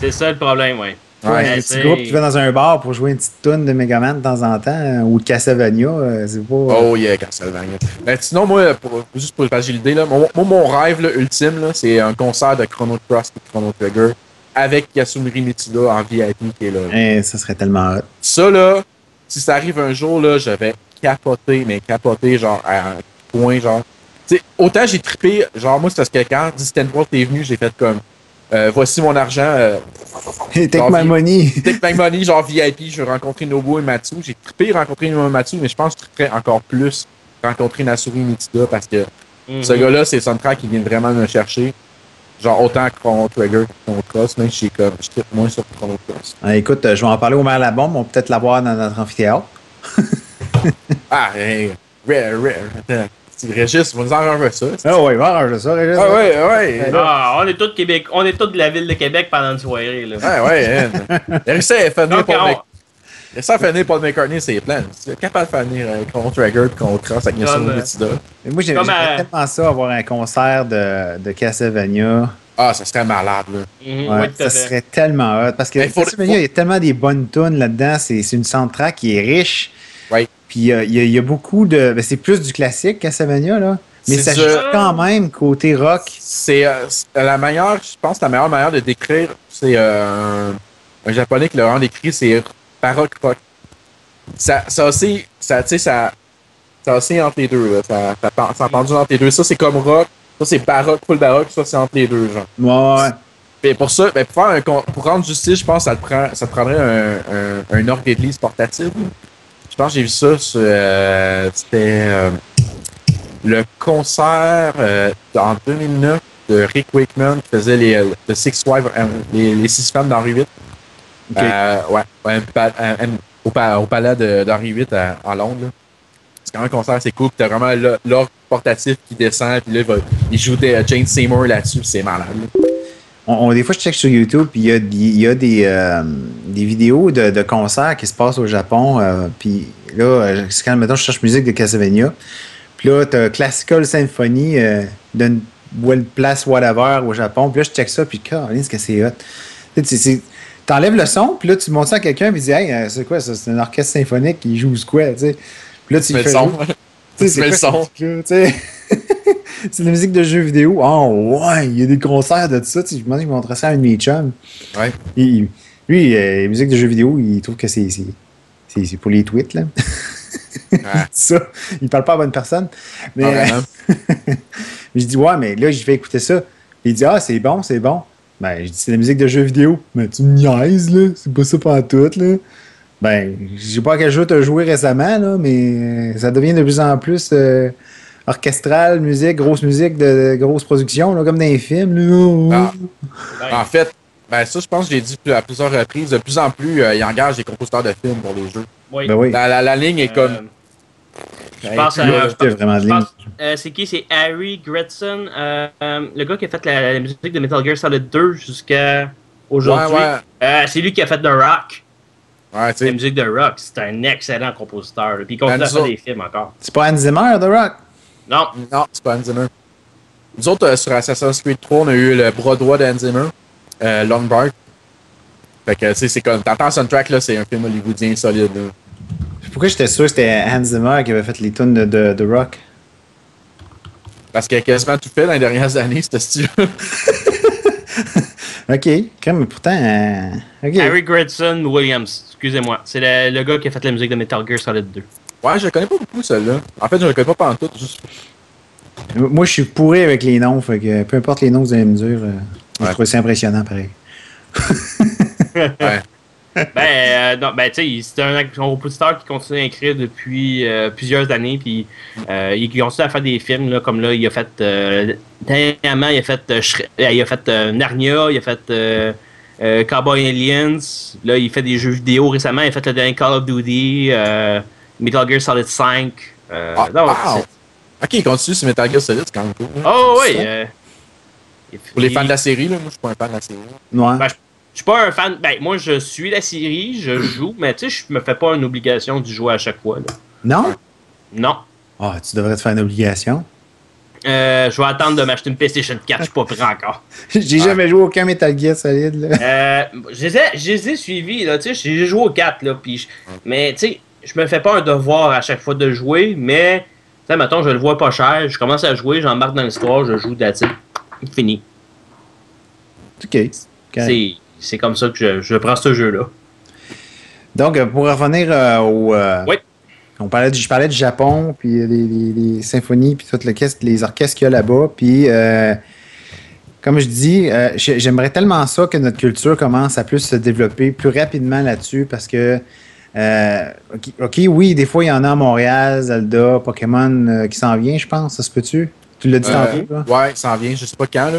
B: C'est ça le problème, ouais.
A: Ouais,
B: Ouais,
A: un petit groupe qui va dans un bar pour jouer une petite tune de Megaman de temps en temps euh, ou de Castlevania, euh, c'est pas.
C: Oh yeah, Castlevania. Ben, sinon, moi, pour, juste pour partager l'idée, là, mon, moi, mon rêve là, ultime, là, c'est un concert de Chrono Cross et Chrono Trigger avec Yasumiri Mitsuda en VIP qui est là.
A: Eh, ça serait tellement hot.
C: Ça, là, si ça arrive un jour, là, je vais capoter, mais capoter, genre, à un point, genre. Tu sais, autant j'ai trippé, genre, moi, c'est parce que quand Distant World est venu, j'ai fait comme, euh, voici mon argent, euh,
A: Take my money.
C: Take my money, genre VIP, je veux rencontrer Nobuo et Matsu. J'ai trippé rencontrer Nobuo et Matsu, mais je pense que je tripperais encore plus rencontrer Nasuri Mitsuda parce que
B: Mhm.
C: ce gars-là, c'est soundtrack qui vient vraiment me chercher. Genre, autant que Chrono Trigger que Chrono Cross, même si j'ai comme, je trippe moins sur Chrono Cross.
A: Ah, écoute, euh, je vais en parler au maire la bombe. On va peut-être l'avoir dans notre amphithéâtre.
C: Ah, hey, rare, rare, Régis, va nous refaire ça.
A: Ah oui, va arranger ça, Régis.
C: Ah ouais, ouais.
B: Ah, on est tous Québec, on est tous de la ville de Québec pendant une soirée, là.
C: Ah ouais, hein. Faire venir
B: Donc,
C: Faire venir Paul McCartney ses plans. Tu es capable de faire venir euh, Chrono Trigger et Chrono Cross avec Mitsuda.
A: Mais Moi, j'ai- j'aimerais
B: à-
A: tellement ça, avoir un concert de, de Castlevania.
C: Ah, ça serait malade, là.
B: Mhm,
A: Ouais,
B: oui,
A: ça serait tellement hot. Parce que Castlevania,
C: faut-
A: il y a tellement des bonnes tunes là-dedans. C'est c'est une soundtrack qui est riche.
C: Ouais.
A: Puis euh, il y, a- il y a beaucoup de. ben, c'est plus du classique, Castlevania, là. Mais
C: C'est
A: ça
C: du-
A: joue quand même côté rock.
C: C'est euh, c'est la meilleure, je pense, la meilleure manière de décrire, c'est euh, un, un japonais qui l'a vraiment décrit, c'est baroque rock. Ça, ça aussi, ça, tu sais, ça, ça aussi entre les deux, là. Ça, ça, ça pendu entre les deux. Ça, c'est comme rock. Ça, c'est baroque, full baroque. Ça, c'est entre les deux, genre.
A: Ouais,
C: pour ça, ben, pour, faire un, pour rendre justice, je pense que ça te, prend, ça te prendrait un, un, un orgue d'église portatif. Je pense que j'ai vu ça euh, C'était euh, le concert euh, en 2009 de Rick Wakeman qui faisait les, The Six Wives, les, les six femmes d'Henri VIII. Euh, ouais, euh, euh, au, pa- au palais d'Henri VIII à, à Londres. C'est quand même un concert, c'est cool. T'as vraiment l'orgue portatif qui descend, puis là, il, va- il joue des, euh, Jane Seymour là-dessus, c'est malade. là.
A: On- on- des fois, je check sur YouTube, puis il y a, il y a des, euh, des vidéos de, de concerts qui se passent au Japon. euh, puis là, euh, c'est quand, mettons, je cherche musique de Castlevania. Puis là, tu as Classical Symphony euh, d'une place, whatever, au Japon. Puis là, je check ça, puis, Caroline, ce que c'est hot? C'est- c'est- t'enlèves le son, puis là, tu montres ça à quelqu'un, puis tu dis, hey, euh, c'est quoi ça? C'est un orchestre symphonique qui joue quoi, tu sais? Puis là, tu
C: Tu mets le son.
A: Tu
C: mets le son.
A: c'est de la musique de jeux vidéo. Oh, ouais, il y a des concerts de tout ça. Je me demande, je montrais ça à un de mes chums.
C: Ouais.
A: Il- lui, euh, la musique de jeux vidéo, il trouve que c'est, pour les tweets, là.
C: Ouais.
A: ça. Il parle pas à bonne personne. Mais,
C: Ah, vraiment.
A: je dis, ouais, mais là, je vais écouter ça. Il dit, ah, c'est bon, c'est bon. Ben, je dis, c'est la musique de jeux vidéo. Mais tu me niaises, là. C'est pas ça pas tout, là. Ben, je sais pas à quel jeu t'as joué récemment, là, mais euh, ça devient de plus en plus euh, orchestral, musique, grosse musique de, de grosse production, là, comme dans les films, là.
C: Ah. En fait, ben ça, je pense que j'ai dit à plusieurs reprises. De plus en plus, euh, ils engagent des compositeurs de films pour les jeux.
B: Oui.
A: Ben oui.
C: La, la, la ligne est comme.
B: Euh, je pense à. Euh, c'est qui? C'est Harry Gretson, euh, euh, le gars qui a fait la, la musique de Metal Gear Solid 2 jusqu'à aujourd'hui.
C: ouais.
B: Euh, c'est lui qui a fait The Rock.
C: Ouais,
B: La musique de Rock, c'est un excellent compositeur. Puis il continue à faire des films encore.
A: C'est pas Hans Zimmer, The Rock?
B: Non,
C: Non, c'est pas Hans Zimmer. Nous autres, euh, sur Assassin's Creed 3, on a eu le bras droit de Hans Zimmer, euh, Longbark. Fait que, tu sais, c'est comme. T'entends le soundtrack, là, c'est un film hollywoodien solide, là.
A: Pourquoi j'étais sûr que c'était Hans Zimmer qui avait fait les tunes de, de, de Rock?
C: Parce qu'il a quasiment tout fait dans les dernières années, ce style.
A: Ok, mais pourtant. euh.
B: Harry Gretson Williams, excusez-moi. C'est le, le gars qui a fait la musique de Metal Gear Solid 2.
C: Ouais, je le connais pas beaucoup, celle-là. En fait, je le connais pas pendant tout. Juste...
A: Moi, je suis pourri avec les noms, fait que peu importe les noms que vous allez me dire, euh, je trouve ça impressionnant pareil.
C: Ouais.
B: Ben, euh, non, ben, tu sais, c'est un, un compositeur qui continue à écrire depuis euh, plusieurs années, puis euh, il continue à faire des films, là, comme là, il a fait, euh, dernièrement, il a fait, euh, Shre- euh, il a fait euh, Narnia, il a fait euh, euh, Cowboy Aliens, là, il fait des jeux vidéo récemment, il a fait le dernier Call of Duty, euh, Metal Gear Solid 5. euh,
C: Ah,
B: non,
C: wow. Ok, il continue sur Metal Gear Solid, c'est quand même cool.
B: Oh, oui!
C: Pour les fans de la série, là, moi, je suis pas un fan de la série.
A: Ouais.
B: Ben, Je suis pas un fan. Ben, moi, je suis la série, je joue, mais tu sais, je me fais pas une obligation d'y jouer à chaque fois. Là.
A: non?
B: Non.
A: Ah, tu devrais te faire une obligation.
B: Euh, je vais attendre de m'acheter une PlayStation 4, je suis pas prêt encore.
A: J'ai jamais joué aucun Metal Gear solide, là.
B: Euh, je, les ai, suivis, là, tu sais, j'ai joué au 4, là, puis je- mais tu sais, je me fais pas un devoir à chaque fois de jouer, mais, tu sais, mettons, je le vois pas cher, je commence à jouer, j'embarque dans l'histoire, je joue, it. Fini.
A: OK. Correct.
B: C'est c'est comme ça que je, je prends ce jeu-là.
A: Donc, euh, pour revenir euh, au. euh,
B: Oui.
A: On parlait du, je parlais du Japon, puis les, les- les symphonies, puis tout l'orchestre, les orchestres qu'il y a là-bas. Puis, euh, comme je dis, euh, j'ai- j'aimerais tellement ça que notre culture commence à plus se développer plus rapidement là-dessus parce que, euh, OK, OK, oui, des fois, il y en a à Montréal, Zelda, Pokémon euh, qui s'en vient, je pense. Ça se peut-tu? Tu l'as dit tantôt, là?
C: Ouais, ça en vient, je sais pas quand, là.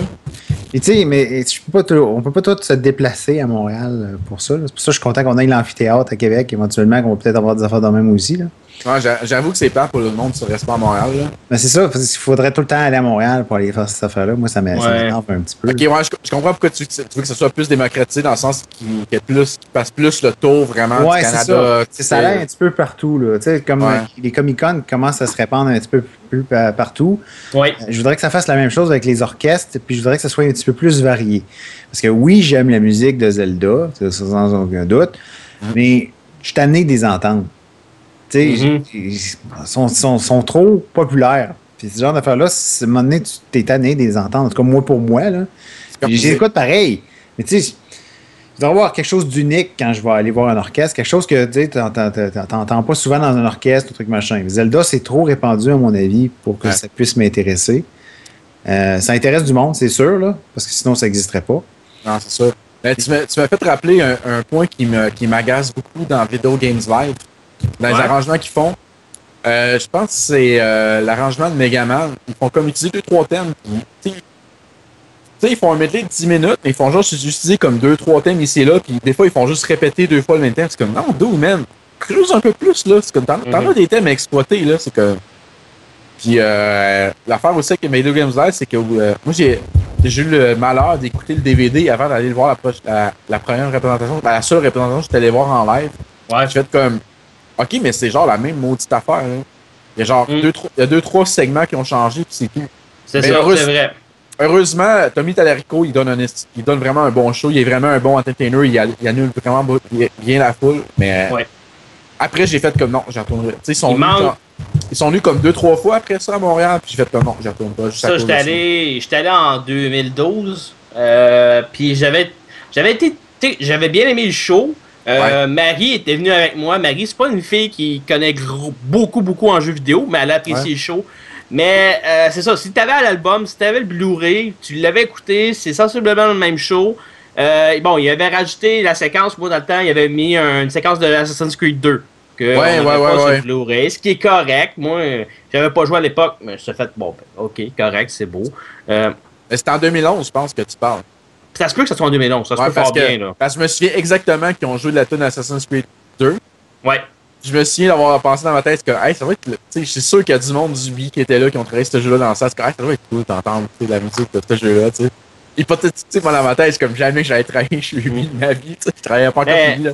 A: Et tu sais, mais je peux pas tout- on peut pas tous se déplacer à Montréal euh, pour ça. C'est pour ça que je suis content qu'on ait l'amphithéâtre à Québec, éventuellement, qu'on va peut-être avoir des affaires de même aussi. Là.
C: Ouais, j'a- j'avoue que c'est peur pour le monde de se rester pas à Montréal, là.
A: Mais c'est ça, parce qu'il faudrait tout le temps aller à Montréal pour aller faire cette affaire-là. Moi, ça m'é- ça
B: Ouais.
A: m'énerve un petit peu.
C: Ok, ouais, je, je comprends pourquoi tu, tu veux que ce soit plus démocratisé dans le sens qu'il qu'il y ait plus, qu'il passe plus le tour vraiment
A: Ouais,
C: du Canada.
A: ça. C'est ça allait un petit peu partout. Là. Tu sais, Comme
C: Ouais.
A: euh, les Comic-Con commencent à se répandre un petit peu plus pa- partout.
B: Oui.
A: Euh, Je voudrais que ça fasse la même chose avec les orchestres, puis je voudrais que ça soit un petit peu plus varié. Parce que oui, j'aime la musique de Zelda, sans aucun doute, mais je suis tanné des entendre. Tu sais,
B: Mhm.
A: ils sont, sont- sont trop populaires. Puis ce genre d'affaires-là, c'est- à un moment donné, tu t'es tanné des entendre. En tout cas, moi pour moi, là. J'écoute pareil. Mais tu sais, il doit y avoir quelque chose d'unique quand je vais aller voir un orchestre. Quelque chose que tu t'entends pas souvent dans un orchestre, un truc machin. Zelda, c'est trop répandu, à mon avis, pour que
C: Ouais.
A: ça puisse m'intéresser. Euh, ça intéresse du monde, c'est sûr, là, parce que sinon, ça n'existerait pas.
C: Non, c'est ça. Mais tu m'as fait rappeler un, un point qui me- qui m'agace beaucoup dans Video Games Live, dans les
B: Ouais.
C: arrangements qu'ils font. Euh, je pense que c'est euh, l'arrangement de Megaman. Ils font comme utiliser deux, trois thèmes. puis, ils font un medley de 10 minutes, mais ils font juste utiliser comme deux, trois thèmes ici et là, puis des fois, ils font juste répéter deux fois le même thème. C'est comme, non, do, man, creuse un peu plus, là. C'est comme, t'en
B: Mhm.
C: as des thèmes à exploiter, là. C'est comme. Puis, euh, l'affaire aussi avec Video Games Live, c'est que euh, moi, j'ai j'ai eu le malheur d'écouter le DVD avant d'aller le voir la, proche- la, la première représentation, ben, la seule représentation que j'étais allé voir en live.
B: Ouais.
C: Je fais comme, ok, mais c'est genre la même maudite affaire. Là. Il y a genre
B: Mm.
C: deux, trois, il y a deux, trois segments qui ont changé, puis c'est tout.
B: C'est ça,
C: heureuse-
B: c'est vrai.
C: heureusement, Tommy Talarico, il donne, un, il donne vraiment un bon show. Il est vraiment un bon entertainer. Il, a- il annule vraiment bien la foule. Mais
B: Ouais.
C: après, j'ai fait comme non, j'y retournerai. Tu sais, ils sont venus genre- ils sont venus comme deux, trois fois après ça à Montréal. Puis j'ai fait comme non, j'y retourne pas. juste
B: Ça, j'étais allé, j'étais allé en 2012. euh, puis j'avais, j'avais été, j'avais bien aimé le show. Euh, Marie était venue avec moi. Marie, c'est pas une fille qui connaît gros- beaucoup, beaucoup en jeux vidéo, mais elle a apprécié
C: Ouais.
B: le show. Mais euh, c'est ça, si t'avais l'album, si t'avais le Blu-ray, tu l'avais écouté, c'est sensiblement le même show. Euh, bon, il avait rajouté la séquence, moi dans le temps, il avait mis un- une séquence de Assassin's Creed 2. Que
C: Ouais,
B: on
C: ouais,
B: pas
C: ouais,
B: sur
C: ouais.
B: le Blu-ray, ce qui est correct. Moi, j'avais pas joué à l'époque, mais je fait, bon, ben, ok, correct, c'est beau. Euh,
C: c'était en 2011, je pense, que tu parles.
B: Ça se peut que ça soit en 2011, ça se
C: Ouais,
B: peut fort
C: que,
B: bien, là.
C: parce que je me souviens exactement qu'ils ont joué de la tune Assassin's Creed 2.
B: Ouais.
C: Je me souviens d'avoir pensé dans ma tête que hey, ça va être. le- Tu sais, je suis sûr qu'il y a du monde du B qui était là, qui ont travaillé ce jeu-là dans le sens que hey, ça doit être cool d'entendre la musique de ce jeu-là. tu sais. Hypothétiquement dans ma tête, comme jamais que j'allais travailler chez lui de ma vie. tu sais. Je travaillais pas encore chez lui.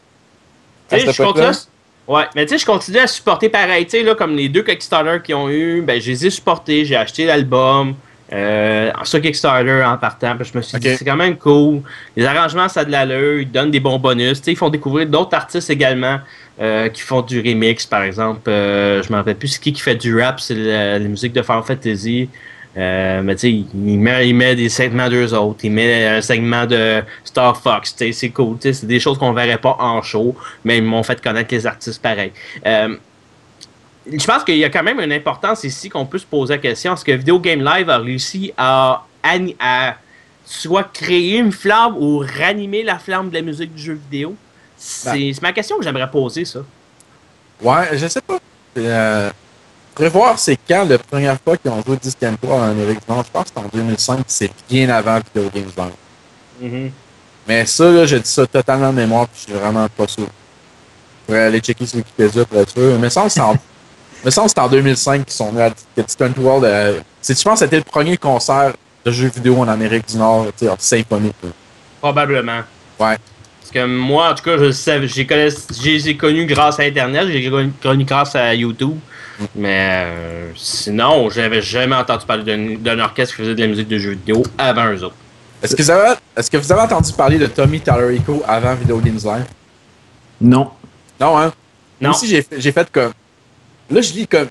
B: Ouais, mais tu sais, je continue à supporter pareil, tu sais, là, comme les deux Kickstarter qu'ils ont eu, ben, je les ai supportés, j'ai acheté l'album, euh, sur Kickstarter en partant, puis je me suis dit, c'est quand même cool. Les arrangements, ça a de l'allure, ils donnent des bons bonus, ils font découvrir d'autres artistes également, euh, qui font du remix, par exemple, euh, je m'en rappelle plus, c'est qui qui fait du rap, c'est la, la musique de Final Fantasy. Euh, mais tu sais, il il met, il met des segments d'eux autres, il met un segment de Star Fox, c'est cool, c'est des choses qu'on verrait pas en show, mais ils m'ont fait connaître les artistes pareil. Je pense qu'il y a quand même une importance ici qu'on peut se poser la question, est-ce que Video Game Live a réussi à, soit créer une flamme ou ranimer la flamme de la musique du jeu vidéo? C'est
C: Ben.
B: c'est ma question que j'aimerais poser, ça.
C: Ouais, je sais pas. Euh, prévoir c'est quand la première fois qu'ils ont joué Disc 3 en Amérique du Nord. Je pense que c'était en 2005, c'est bien avant Video Games Live.
B: Mm-hmm.
C: Mais ça, là, j'ai dit ça totalement de mémoire, puis je suis vraiment pas sûr. Je pourrais aller checker sur Wikipédia pour être sûr. Mais ça, c'est en, me semble que c'était en 2005 qu'ils sont venus à World. euh, c'est, je pense que c'était le premier concert de jeux vidéo en Amérique du Nord, tu sais, en symphonique.
B: Probablement.
C: Ouais.
B: Parce que moi, en tout cas, je savais, j'ai connu, je les ai connus grâce à Internet, j'ai connu, connu grâce à YouTube. Mais euh, sinon, j'avais jamais entendu parler d'un d'un orchestre qui faisait de la musique de jeux vidéo avant eux autres.
C: Est-ce que, vous avez, est-ce que vous avez entendu parler de Tommy Tallarico avant Video Games Live?
A: Non.
C: Non, hein?
B: Non.
C: Moi aussi, j'ai, j'ai fait comme. Là, je lis comme.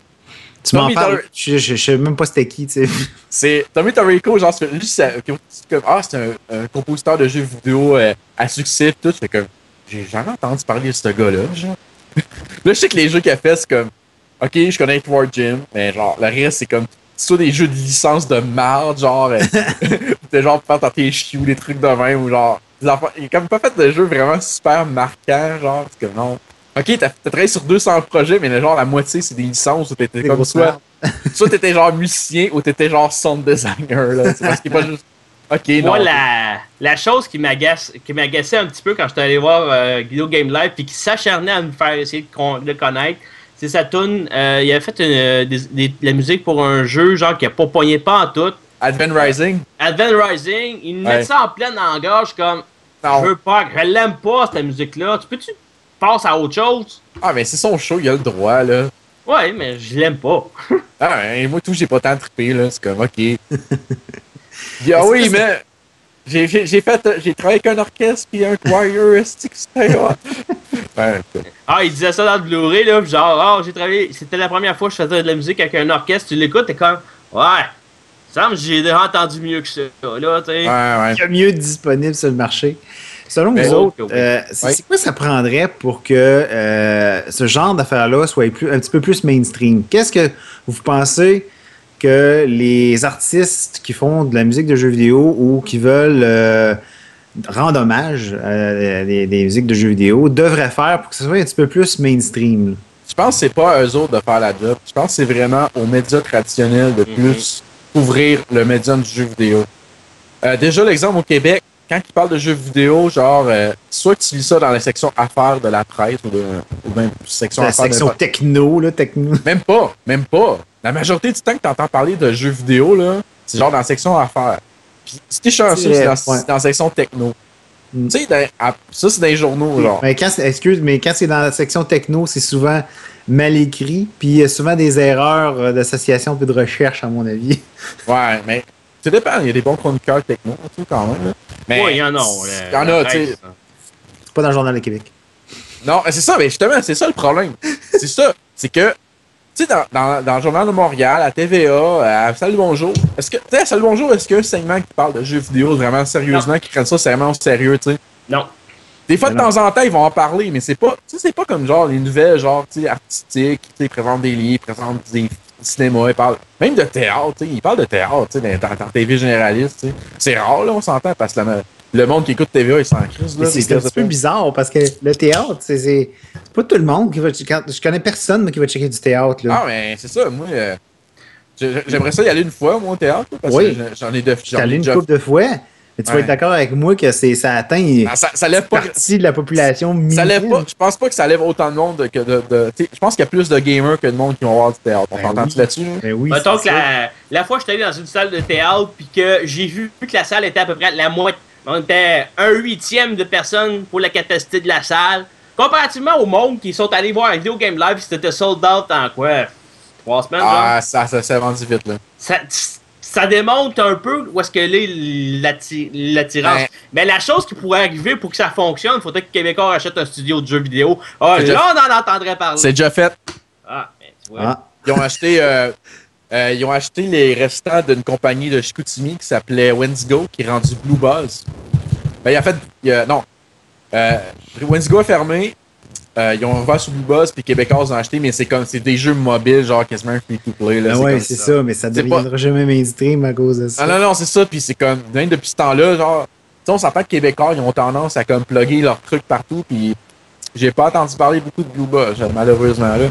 A: Tu m'en parles. Je, je, je sais même pas c'était qui, tu sais.
C: C'est Tommy Tallarico, genre, c'est- lui, c'est c'est comme. Ah, c'est un, un compositeur de jeux vidéo euh, à succès, tout. Fait comme. J'ai jamais entendu parler de ce gars-là, genre. là, je sais que les jeux qu'il a fait, c'est comme. Ok, je connais War Gym, mais genre, le reste, c'est comme. Soit des jeux de licence de marde, genre. T'es genre pour faire tes chiots, des trucs de même, ou genre. des Il a comme pas fait de jeux vraiment super marquants, genre. C'est comme non. Ok, t'as travaillé sur 200 projets, mais genre la moitié, c'est des licences où t'étais comme soit. soit t'étais genre musicien ou t'étais genre sound designer, là. C'est parce qu'il pas juste. Ok, non.
B: Moi, la, la chose qui m'agace, qui m'agaçait un petit peu quand j'étais allé voir euh, Guido Game Live puis qui s'acharnait à me faire essayer de, con- de connaître, c'est sa tune. euh, il avait fait une, euh, des- des- de la musique pour un jeu genre qui a pas pogné pas en tout.
C: Advent Rising?
B: Advent Rising, il me
C: Ouais.
B: met ça en pleine engorge comme
C: Non.
B: je veux pas, je l'aime pas cette musique-là. Tu peux-tu à autre chose?
C: Ah, mais c'est son show, il a le droit, là.
B: Ouais, mais je l'aime pas.
C: Ah, ouais, moi, tout, j'ai pas tant trippé, là. C'est comme, ok. Il dit, ah oui, mais. J'ai j'ai- j'ai fait. J'ai travaillé avec un orchestre puis un choir, c'était.
B: Ah, il disait ça dans le Blu-ray, là, pis genre, ah, j'ai travaillé, c'était la première fois que je faisais de la musique avec un orchestre, tu l'écoutes, t'es comme, ouais, ça me j'ai déjà entendu mieux que ça, là, tu sais.
C: Ouais, ouais.
A: Il y a mieux disponible sur le marché. Selon
C: Mais
A: vous autres,
B: oui.
A: euh, c'est quoi ça prendrait pour que euh, ce genre d'affaires-là soit plus, un petit peu plus mainstream? Qu'est-ce que vous pensez que les artistes qui font de la musique de jeux vidéo ou qui veulent euh, rendre hommage à des, des musiques de jeux vidéo devraient faire pour que ce soit un petit peu plus mainstream?
C: Je pense que c'est pas à eux autres de faire la job. Je pense que c'est vraiment aux médias traditionnels de plus couvrir le médium du jeu vidéo. Euh, déjà, l'exemple au Québec, quand ils parlent de jeux vidéo, genre, euh, soit tu lis ça dans la section affaires de la presse ou, de, ou même section
A: La
C: de
A: section techno, là, techno.
C: Même pas, même pas. La majorité du temps que tu entends parler de jeux vidéo, là, c'est genre dans la section affaires. Puis si t'es chanceux,
A: C'est
C: dans,
A: ouais.
C: dans la section techno.
A: Mm.
C: Tu sais, dans- à- ça, c'est dans les journaux, genre.
A: Mais quand, excuse, mais quand c'est dans la section techno, c'est souvent mal écrit, puis il y a souvent des erreurs euh, d'association puis de recherche, à mon avis.
C: Ouais, mais Ça dépend, il y a des bons chroniqueurs techno, tu sais, quand même. là. Mais
B: Ouais, il y en a.
C: Il y en a, tu sais.
A: C'est pas dans le Journal de Québec.
C: Non, c'est ça, mais justement, c'est ça le problème. c'est ça. C'est que, tu sais, dans, dans, dans le Journal de Montréal, à TVA, à Salut Bonjour, est-ce que, tu sais, à Salut Bonjour, est-ce qu'il y a un segment qui parle de jeux vidéo vraiment sérieusement, qui prennent ça sérieusement au sérieux, tu sais?
B: Non.
C: Des fois, de
A: non.
C: temps en temps, ils vont en parler, mais c'est pas, tu sais, c'est pas comme genre les nouvelles, genre, tu sais, artistiques, tu sais, ils présentent des livres, ils présentent des cinémas, ils parlent, même de théâtre, ils parlent de théâtre, dans, dans, TV généraliste. C'est rare, là, on s'entend, parce que la- le monde qui écoute TVA, ils s'en crise.
A: C'est un petit peu bizarre parce que le théâtre, c'est pas tout le monde qui va. je connais personne moi, qui va checker du théâtre. Là.
C: Ah, mais c'est ça, moi, euh, j'aimerais ça y aller une fois, moi, au théâtre, parce
A: Oui.
C: que j'en ai de, ai
A: allé une couple de fois. Mais tu vas être d'accord avec moi que c'est ça atteint
C: Ah, ça, ça lève pas,
A: partie de la population
C: ça lève
A: minime.
C: pas, je pense pas que ça lève autant de monde que de, je pense qu'il y a plus de gamers que de monde qui vont voir du théâtre. On
A: Ben
C: s'entend-tu
A: oui.
C: là-dessus? là?
A: Ben oui,
B: Mettons que la, la fois que j'étais allé dans une salle de théâtre puis que j'ai vu que la salle était à peu près la moitié. On était un huitième de personnes pour la capacité de la salle. Comparativement au monde qui sont allés voir un vidéo game live, c'était sold out en quoi? Trois semaines, genre?
C: Ah, ça, ça s'est vendu vite, là.
B: ça, ça démontre un peu où est-ce que l'attirance.
C: Ouais.
B: Mais la chose qui pourrait arriver pour que ça fonctionne, il faudrait que Québécois achète un studio de jeux vidéo. Ah,
C: C'est
B: là,
C: déjà-
B: on en entendrait parler.
C: C'est déjà fait.
B: Ah, mais tu vois.
A: Ah,
C: Ils ont acheté, euh, euh, ils ont acheté les restants d'une compagnie de Chicoutimi qui s'appelait Wendigo, qui est rendu Blue Buzz. Ben, il a fait, il a- non. Euh, Wendigo a fermé. Euh, ils ont ouvert sur Blue Buzz, puis Québécois ont acheté, mais c'est comme, c'est des jeux mobiles, genre quasiment free to play, là.
A: ouais,
C: comme
A: c'est ça. mais ça deviendra jamais mainstream à cause de ça.
C: Ah non, non, c'est ça, puis c'est comme, même depuis ce temps-là, genre, tu sais, on s'entend que Québécois, ils ont tendance à comme plugger leurs trucs partout, puis j'ai pas entendu parler beaucoup de Blue Buzz, malheureusement, là.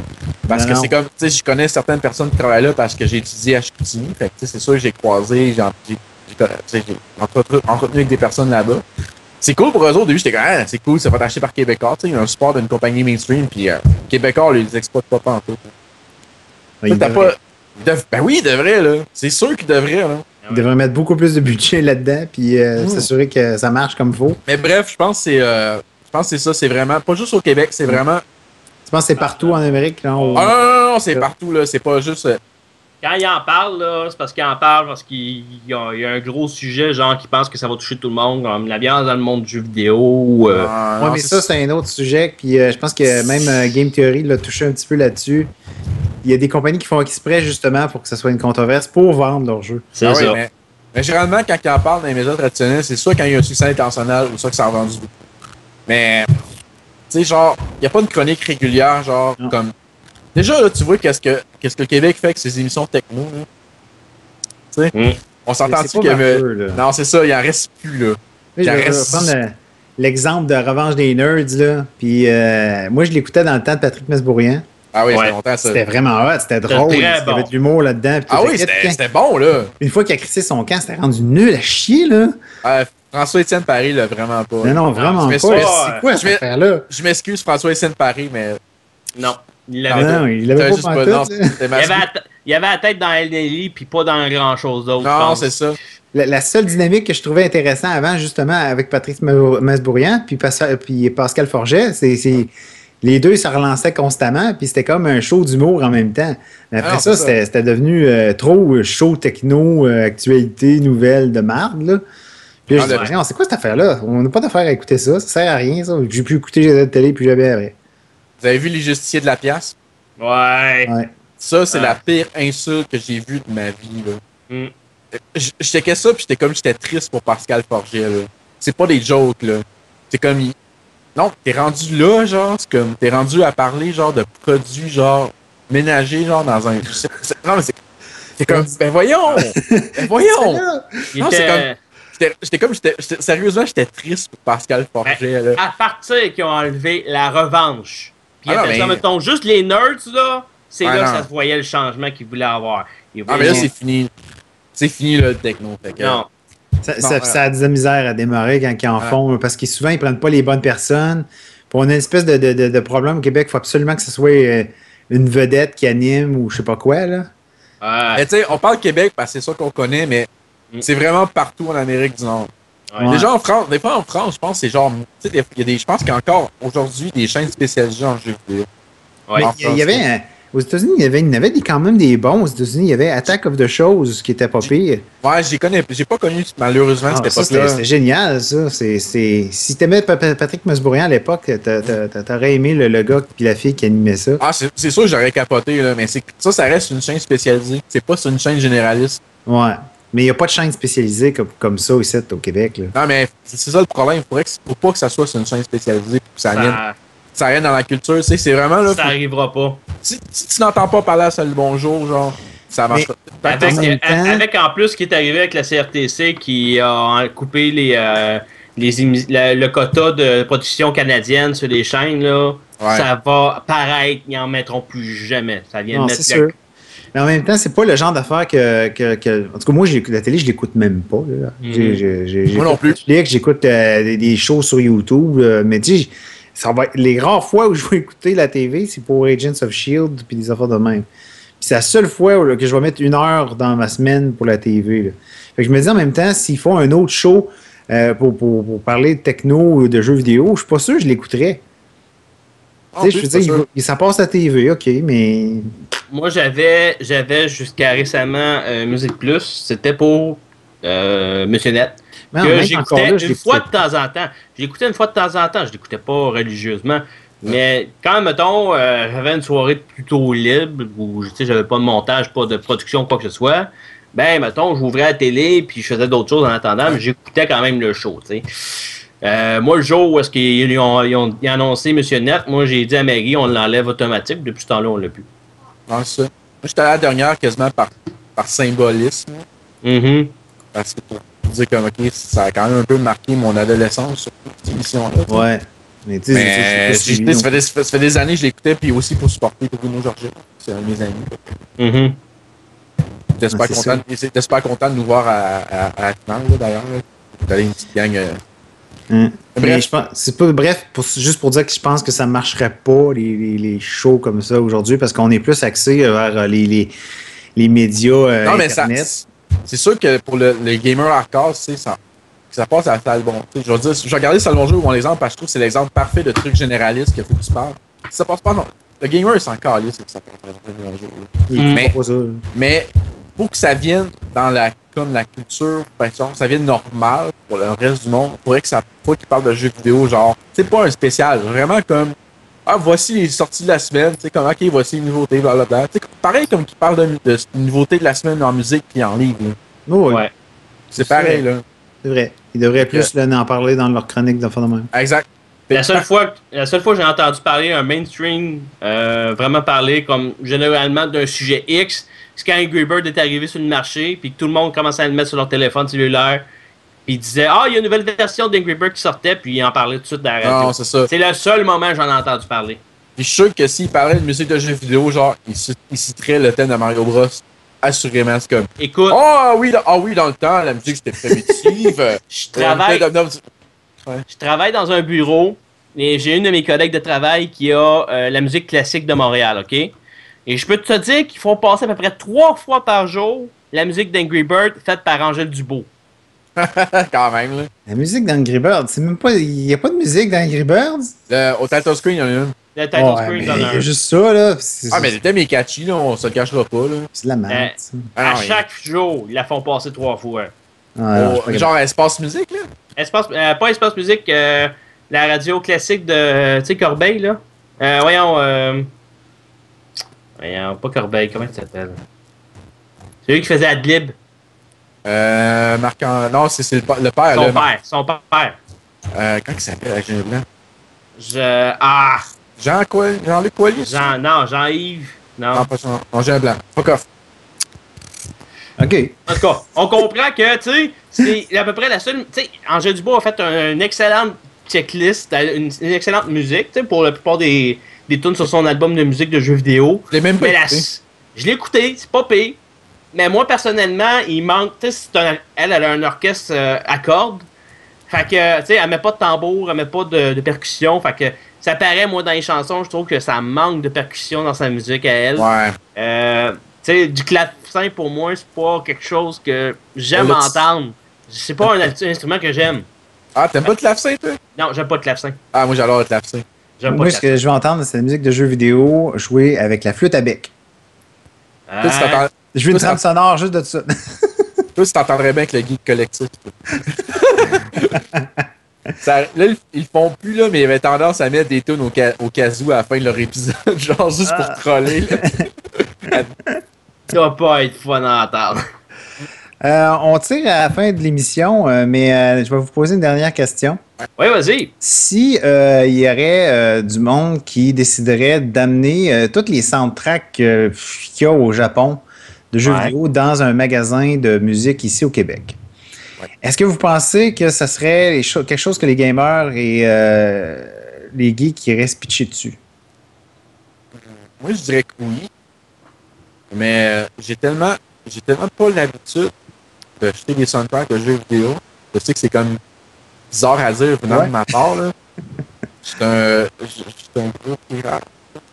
C: Parce
A: Non,
C: que c'est comme, tu sais, je connais certaines personnes qui travaillent là parce que j'ai étudié à Chicoutimi, fait que, tu sais, c'est sûr que j'ai croisé, j'ai, entretenu avec des personnes là-bas. C'est cool pour eux autres, au début, j'étais comme, ah, c'est cool, ça va être acheté par Québécois, tu sais, il y a un support d'une compagnie mainstream, puis euh, Québécois, ils les exploitent pas en tout.
A: Il
C: T'as
A: devrait,
C: pas... ils dev- Ben oui, ils devraient, là. C'est sûr qu'ils devraient, là.
A: il devrait mettre beaucoup plus de budget là-dedans puis euh,
C: Mm.
A: s'assurer que ça marche comme il faut.
C: Mais bref, je pense que c'est euh, je pense que c'est ça, c'est vraiment pas juste au Québec, c'est vraiment
A: Tu penses que c'est partout en Amérique? Là,
C: Ah non non non, non, c'est partout là, c'est pas juste euh,
B: Quand il en parle, là, c'est parce qu'il en parle parce qu'il y a, il y a un gros sujet, genre, qui pense que ça va toucher tout le monde, comme la violence dans le monde du jeu vidéo. euh,
C: ah,
A: mais ça, c'est un autre sujet. Puis euh, je pense que même euh, Game Theory l'a touché un petit peu là-dessus. Il y a des compagnies qui font exprès justement pour que ça soit une controverse pour vendre leur jeu.
B: c'est
C: Ah oui,
B: ça.
C: mais, mais généralement quand ils en parlent dans les médias traditionnels, c'est soit quand il y a un succès international ou soit que ça a vendu beaucoup. Mais tu sais genre, il y a pas une chronique régulière genre
A: Non.
C: comme Déjà là, tu vois qu'est-ce que qu'est-ce que le Québec fait avec ses émissions techno là? Tu sais,
B: Mm.
C: on s'entend-tu qu'il y avait. Non, c'est ça, il en reste plus là.
A: Oui,
C: reste-
A: euh, l'exemple de Revanche des Nerds. Là. Puis euh, moi, je l'écoutais dans le temps de Patrick Mesbourrian.
C: Ah oui,
B: Ouais.
C: c'était longtemps ça.
A: C'était vraiment hot, c'était drôle.
B: très
A: Il y avait
B: bon.
A: de l'humour là-dedans.
C: Ah oui, c'était bon là.
A: Une fois qu'il a crissé son camp, c'était rendu nul à chier, là.
C: Euh, François-Étienne Paris, là, vraiment pas.
A: Non, non, vraiment
C: je
A: pas. C'est quoi
C: Je
A: cette
C: m'ex-
A: affaire-là?
C: Je m'excuse, François-Étienne Paris, mais.
B: Non. Il
C: Ah,
B: l'avait
A: Non, il l'avait
C: T'avais
A: pas
C: non,
B: il, avait la il avait la tête dans LDI puis pas dans grand chose d'autre.
C: Non,
B: pense.
C: c'est ça.
A: La, la seule dynamique que je trouvais intéressante avant, justement, avec Patrice Ma- Masbourian puis, Pascal- puis Pascal Forget, c'est c'est- les deux, ça relançait constamment, puis c'était comme un show d'humour en même temps. Mais après
C: Ah,
A: ça, c'était c'était devenu euh, trop euh, show techno, euh, actualité, nouvelles de marde, là. Puis là,
C: Ah,
A: je disais, Non, c'est quoi cette affaire-là? On n'a pas d'affaire à écouter ça, ça sert à rien, ça. J'ai plus écouté les télé, puis après.
C: Vous avez vu les justiciers de la pièce?
B: Ouais.
A: Ouais.
C: Ça, c'est la pire insulte que j'ai vue de ma vie, là.
B: Mm.
C: Je checkais ça, puis j'étais comme, j'étais triste pour Pascal Forget. C'est pas des jokes, là. C'est comme, il- non, t'es rendu là, genre, c'est comme, t'es rendu à parler, genre, de produits, genre, ménagers, genre, dans un... Non, mais c'est... C'est comme, ben voyons! Ben voyons! Non, c'est comme- J'étais j'étais comme, j'étais, sérieusement, j'étais triste pour Pascal Forget, là.
B: à partir qu'ils ont enlevé la revanche. Puis
C: Ah mais-
B: mettons, juste les nerds, là, c'est
C: Ah
B: là
C: non.
B: que ça se voyait le changement qu'ils voulaient avoir. Ils
C: Ah, mais là, c'est fini. C'est fini, là, le techno. Fait que,
B: Non.
A: Ça,
C: Bon,
A: ça,
C: ouais.
A: ça a de la misère à démarrer quand ils en
C: Ouais.
A: font, parce qu'ils souvent ils prennent pas les bonnes personnes. Puis on a une espèce de, de, de, de problème au Québec. Il faut absolument que ce soit euh, une vedette qui anime ou je sais pas quoi. Là.
B: Ouais.
C: Mais tu sais, on parle Québec parce que c'est ça qu'on connaît, mais
B: Mm.
C: c'est vraiment partout en Amérique du Nord.
B: Ouais.
C: Déjà en France, des fois en France, je pense que c'est genre, tu sais, des- il y a des, je pense qu'il y a encore aujourd'hui des chaînes spécialisées en jeux vidéo.
B: Ouais.
A: Mais il y- avait un- Aux États-Unis, il y avait, il y avait des, quand même des bons. Aux États-Unis, il y avait Attack of the Shows qui était pas pire.
C: Ouais, j'ai connais, j'ai pas connu, malheureusement,
A: Ah,
C: pas
A: c'était
C: là.
A: c'était génial, ça. C'est, c'est... Si t'aimais Pa- Pa- Patrick Masbourian à l'époque, t'a- t'a- t'a- t'aurais aimé le, le gars et la fille qui animait ça.
C: Ah, c'est c'est sûr que j'aurais capoté, là, mais c'est ça, ça reste une chaîne spécialisée. C'est pas sur une chaîne généraliste.
A: Ouais. Mais il n'y a pas de chaîne spécialisée comme, comme ça ici au Québec. Là.
C: Non, mais c'est ça le problème. Il faudrait que, faut pas que ça soit sur une chaîne spécialisée pour que ça, vienne,
B: Ça,
C: ça vienne dans la culture. Tu sais, c'est vraiment là.
B: ça
C: faut-
B: arrivera pas.
C: si, si tu n'entends pas parler à Salut Bonjour, genre, ça marche pas.
B: Avec,
A: en
B: avec en plus ce qui est arrivé avec la CRTC qui a coupé les, euh, les la- le quota de production canadienne sur les chaînes, là,
C: Ouais.
B: ça va paraître, ils n'en mettront plus jamais. Ça vient
A: Non,
B: de mettre.
A: Mais en même temps, c'est pas le genre d'affaire que, que, que- En tout cas, moi, la télé, je l'écoute même pas. là.
B: Mhm.
A: J'ai- j'ai- j'ai-
C: Moi non
A: j'écoute
C: plus.
A: J'écoute euh, des, des shows sur YouTube. euh, mais tu sais, ça va être- les rares fois où je vais écouter la TV, c'est pour Agents of Shield puis des affaires de même. Puis c'est la seule fois où, là, que je vais mettre une heure dans ma semaine pour la TV. là. Fait que je me dis en même temps, s'ils font un autre show euh, pour, pour- pour parler de techno ou de jeux vidéo, je suis pas sûr que je l'écouterais.
C: En
A: Tu sais,
C: plus,
A: je veux dire, il- ça passe à la TV, ok, mais.
B: Moi, j'avais, j'avais jusqu'à récemment euh, Musique Plus, c'était pour euh, Monsieur Net.
A: Mais
B: que j'écoutais
A: là, je
B: une fois de temps en temps. Je l'écoutais une fois de temps en temps, je l'écoutais pas religieusement. Mais quand, mettons, euh, j'avais une soirée plutôt libre, où tu sais, j'avais pas de montage, pas de production, quoi que ce soit, ben, mettons, j'ouvrais la télé, puis je faisais d'autres choses en attendant, mais j'écoutais quand même le show, tu sais. Euh, moi, le jour où est-ce qu'ils ont, ils ont, ils ont annoncé Monsieur Net, moi, j'ai dit à Maggie, on l'enlève automatique. Depuis ce temps-là, on l'a plus.
C: Non, c'est ça. Moi, j'étais à la dernière quasiment par, par symbolisme.
B: Mhm.
C: Parce que pour dire comme, ok, ça a quand même un peu marqué mon adolescence, sur cette émission-là.
A: Ouais. Mais tu sais,
C: ça, fait des, ça fait des années que je l'écoutais, puis aussi pour supporter Bruno Georges. C'est un de mes amis.
B: Mhm.
C: J'étais super,
A: Ah, c'est
C: content, de nous voir à, à, à d'ailleurs. là. Une petite gang. euh,
A: Hein?
C: Bref.
A: Mais je pense, c'est pas bref, pour- juste pour dire que je pense que ça marcherait pas les, les, les shows comme ça aujourd'hui parce qu'on est plus axé vers euh, les, les, les médias euh,
C: Non, mais ça.
A: internet.
C: C'est sûr que pour le, le gamer hardcore, ça, que ça passe à la salle bon. tu sais, Je vais dire, je vais regarder Salle Bonjour mon exemple parce que je trouve que c'est l'exemple parfait de truc généraliste qu'il faut que tu parles. Ça passe pas, non. Le gamer, il s'en calisse, c'est que ça pas
B: Mm.
C: Mais-
A: pas.
C: Mais pour que ça vienne dans la comme la culture, ben, ça vienne normal pour le reste du monde, il faudrait que ça faut qu'il parle de jeux vidéo, genre, c'est pas un spécial, vraiment comme ah voici les sorties de la semaine, tu sais comme ok voici les nouveautés, blablabla. Tu sais, pareil comme qu'il parle de, de, de nouveautés de la semaine en musique puis en livre.
A: Oh, oui,
B: Ouais.
C: C'est pareil
A: vrai.
C: là.
A: c'est vrai. Ils devraient plus là, en parler dans leur chronique de de même.
C: Exact.
B: La seule fois, la seule fois que j'ai entendu parler un mainstream euh, vraiment parler comme généralement d'un sujet X, c'est quand Angry Bird est arrivé sur le marché, puis que tout le monde commençait à le mettre sur leur téléphone cellulaire, puis ils disaient ah il y a une nouvelle version d'Angry Bird qui sortait, puis ils en parlaient tout de suite dans la radio.
C: Non, c'est ça.
B: C'est le seul moment que j'en ai entendu parler.
C: Puis je suis sûr que s'il parlait de musique de jeux vidéo, genre, il, cit- il citerait le thème de Mario Bros. Assurément, c'est comme
B: Écoute,
C: Ah oui, dans- ah oui, dans le temps, la musique c'était primitive. euh,
B: je travaille,
C: euh,
B: je travaille dans un bureau et j'ai une de mes collègues de travail qui a euh, la musique classique de Montréal, OK? Et je peux te dire qu'ils font passer à peu près trois fois par jour la musique d'Angry Bird faite par Angèle Dubois.
C: quand même, là.
A: La musique d'Angry Birds, c'est même pas. Il n'y a pas de musique d'Angry Birds?
C: Le- au title screen, il y en a une.
B: Le title
A: Ouais,
B: screen
A: il y a
B: un-
A: juste ça, là.
C: Ah, mais le thème est catchy, là, on se le cachera pas, là.
A: c'est de la merde.
B: Euh.
C: Ah,
B: à
C: non,
B: chaque jour, ils la font passer trois fois.
A: Ah,
C: Oh, genre espace musique, là?
B: Espace, euh, pas Espace Musique, euh, la radio classique de euh, tu sais, Corbeil, là. Euh, voyons, euh, voyons, pas Corbeil, comment il s'appelle? C'est lui qui faisait Adlib.
C: Euh, Marc Non, c'est c'est le, le père,
B: Son
C: là.
B: père, son père.
C: Euh, comment il s'appelle, avec Jean Blanc?
B: Je, ah,
C: Jean quoi Jean-Luc Coilier
B: Jean, non, Jean-Yves. Non.
C: Non, pas Jean. Non, Jean Blanc. Fuck off.
A: OK.
B: En tout cas, on comprend que, tu sais, c'est à peu près la seule. Tu sais, Angèle Dubois a fait un- une excellente checklist, une, une excellente musique, tu sais, pour la plupart des, des tunes sur son album de musique de jeux vidéo.
C: Je l'ai même pas
B: Mais la-
C: écouté.
B: je l'ai écouté, c'est pas pire. Mais moi, personnellement, il manque. Tu sais, elle, elle a un orchestre euh, à cordes. Fait que, tu sais, elle met pas de tambour, elle met pas de, de percussion. Fait que ça paraît, moi, dans les chansons, je trouve que ça manque de percussion dans sa musique à elle.
C: Ouais.
B: Euh, sais, du clavecin, pour moi, c'est pas quelque chose que j'aime
C: tu-
B: entendre. C'est pas un instrument que j'aime.
C: Ah, t'aimes pas de clavecin, toi?
B: Non, j'aime pas de clavecin.
C: Ah, moi, j'adore le clavecin.
B: J'aime pas
A: Moi, ce que je veux entendre, c'est la musique de jeux vidéo jouée avec la flûte à bec.
B: Ah,
C: Toi, tu
A: Je veux une trame sonore juste de ça.
C: toi, tu t'entendrais bien avec le geek collectif. Ça- là, ils, le font plus, là, mais ils avaient tendance à mettre des tunes au, ca- au casou à la fin de leur épisode, genre juste pour
A: Ah.
C: troller. là.
B: Ça va pas être fun à entendre.
A: Euh, on tire à la fin de l'émission, euh, mais euh, je vais vous poser une dernière question.
B: Oui, vas-y.
A: Si euh, il y aurait euh, du monde qui déciderait d'amener euh, toutes les soundtracks euh, qu'il y a au Japon de jeux
B: Ouais.
A: vidéo dans un magasin de musique ici au Québec,
C: Ouais.
A: est-ce que vous pensez que ça serait les cho- quelque chose que les gamers et euh, les geeks qui iraient se pitcher dessus?
C: Moi, je dirais que oui. Mais euh, j'ai tellement, j'ai tellement pas l'habitude d'acheter des soundtracks de jeux vidéo. Je sais que c'est comme bizarre à dire venant
A: Ouais.
C: de ma part. Là. C'est un, suis un gros pirate.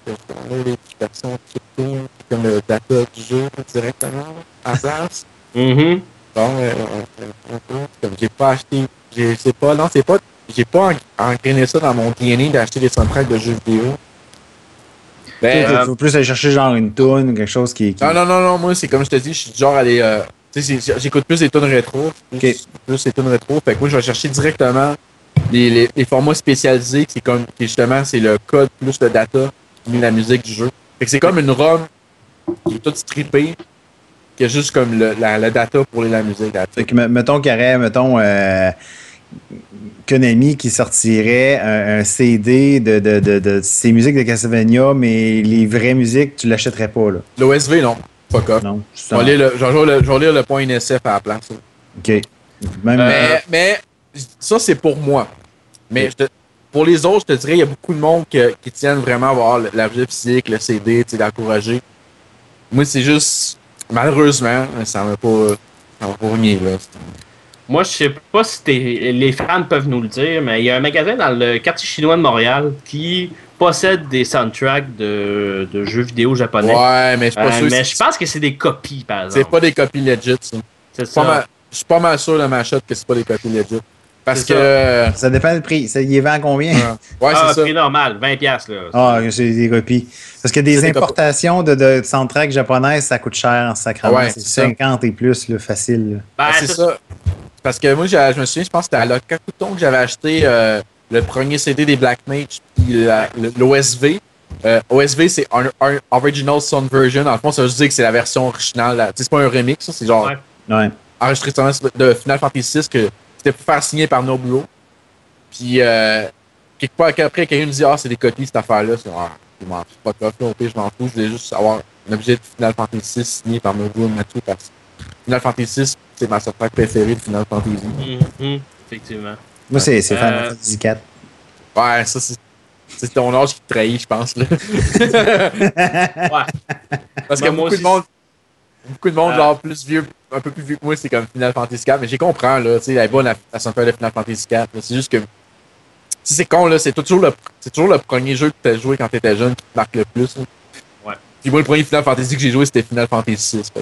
C: Connais les versions crypto, comme le data du jeu directement à place.
B: Mhm.
C: Bon, euh, comme j'ai pas acheté, j'ai, c'est pas, non, c'est pas, j'ai pas en- engrainé ça dans mon DNA d'acheter des soundtracks de jeux vidéo. Ben,
A: Il faut plus aller chercher genre une tune ou quelque chose qui. qui-
C: Non, non, non, non, moi, c'est comme je te dis, je suis genre à aller. euh, tu j'écoute plus des tunes rétro. Plus, des tunes rétro. Fait que moi, je vais chercher directement les, les, les formats spécialisés, qui, comme, qui justement, c'est le code plus le data, met la musique du jeu. Fait que c'est comme une ROM qui est toute strippée, qui a juste comme le, la, la data pour la musique.
A: Fait
C: it.
A: que, me- mettons qu'il y aurait, mettons, euh, Konami qui sortirait un, un CD de, de, de, de ses musiques de Castlevania, mais les vraies musiques, tu l'achèterais pas, là.
C: L'OSV, non. Off.
A: Non.
C: Je vais lire le, lire point NSF à la place.
A: OK. Même,
B: Euh,
C: Mais, mais ça, c'est pour moi. Mais je te- pour les autres, je te dirais, il y a beaucoup de monde que- qui tiennent vraiment à voir le- l'objet physique, le CD, d'encourager. Moi, c'est juste, malheureusement, ça m'a pas, ça m'a pas remis, là.
B: Moi, je sais pas si t'es- les fans peuvent nous le dire, mais il y a un magasin dans le quartier chinois de Montréal qui possède des soundtracks de, de jeux vidéo japonais.
C: Ouais, mais je suis pas
B: Euh,
C: sûr.
B: mais
C: c'est-
B: je pense que c'est des copies, par
C: C'est
B: exemple.
C: pas des copies legit, ça.
B: C'est
C: Je suis pas
B: ça.
C: mal- je suis pas mal sûr de ma shot que c'est pas des copies legit. Parce
B: C'est
C: que.
A: ça dépend du prix. Ça, il est vend à combien?
C: Ouais,
B: ah,
C: c'est ça.
B: prix normal, 20$, piastres, là.
A: Ah, c'est des copies. Parce que des
C: C'est
A: importations de, de soundtracks japonaises, ça coûte cher en sacrament.
C: Ouais,
A: c'est
C: c'est ça.
A: 50 et plus, là, facile.
B: Ben,
C: Ah, c'est
B: c'est-
C: ça. Parce que moi, j'ai- je me souviens, je pense que c'était à Locacuton que j'avais acheté euh, le premier CD des Black Mage, puis l'OSV. Euh, OSV, c'est un, un Original Sound Version. En fond, ça veut dire que c'est la version originale. C'est pas un remix, ça, c'est genre
B: Ouais.
A: Ouais.
C: enregistrement de Final Fantasy VI que c'était pour faire signer par Nobuo. Puis, euh, quelque part, après, quelqu'un me dit Ah, c'est des copies, cette affaire-là. C'est ah, je m'en fous pas de là, au pire, je m'en fous. Je voulais juste avoir un objet de Final Fantasy VI signé par Nobuo Matsu parce que Final Fantasy VI, c'est ma soundtrack préférée de Final Fantasy.
B: Mhm, effectivement.
A: Moi, c'est c'est
B: Euh,
A: Final Fantasy 4.
C: Ouais, ça, c'est. C'est ton âge qui te trahit, je pense. Là.
B: Ouais.
C: Parce que
B: moi
C: beaucoup de
B: aussi.
C: monde. Beaucoup de monde,
B: Euh.
C: genre plus vieux, un peu plus vieux que moi, c'est comme Final Fantasy 4. Mais j'ai comprends, là. Tu sais, elle est bonne soundtrack de Final Fantasy 4. là. C'est juste que. Si c'est con, là, c'est toujours le, c'est toujours le premier jeu que tu as joué quand tu étais jeune qui te marque le plus. là.
B: Ouais.
C: Puis moi, le premier Final Fantasy que j'ai joué, c'était Final Fantasy 6.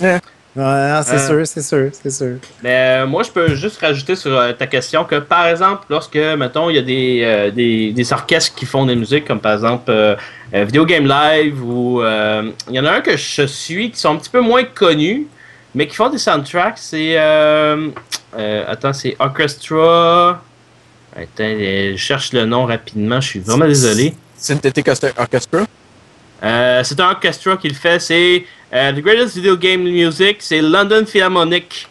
A: Ouais, non, c'est
B: Euh.
A: sûr, c'est sûr, c'est sûr.
B: Mais euh, moi, je peux juste rajouter sur euh, ta question que, par exemple, lorsque, mettons, il y a des, euh, des, des orchestres qui font des musiques, comme par exemple euh, euh, Video Game Live, ou euh, il y en a un que je suis qui sont un petit peu moins connus, mais qui font des soundtracks. C'est. euh, euh, attends, c'est Orchestra. Attends, je cherche le nom rapidement, je suis vraiment désolé.
C: Synthetic Orchestra?
B: Euh, c'est un orchestra qui le fait. C'est euh, The Greatest Video Game Music. C'est London Philharmonic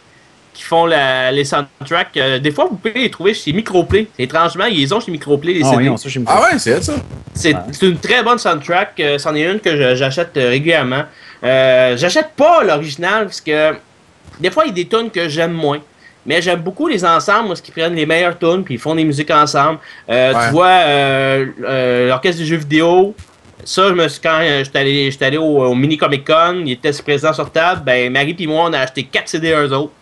B: qui font la- les soundtracks. Euh, des fois, vous pouvez les trouver chez Microplay. Étrangement, ils les ont chez Microplay, les
A: Ah,
B: CD.
A: oui, chez
C: Ah ouais, c'est ça.
B: C'est
A: Ouais.
B: une très bonne soundtrack. Euh, C'en est une que j'achète euh, régulièrement. Euh, j'achète pas l'original parce que des fois, il y a des tunes que j'aime moins. Mais j'aime beaucoup les ensembles, parce qu'ils prennent les meilleures tunes puis ils font des musiques ensemble. Euh,
C: Ouais.
B: Tu vois, euh, euh, l'orchestre des jeux vidéo, ça, je me suis, quand euh, j'étais allé, j'étais allé au, au mini Comic Con, il était présent sur table, ben Marie et moi, on a acheté 4 CD eux autres.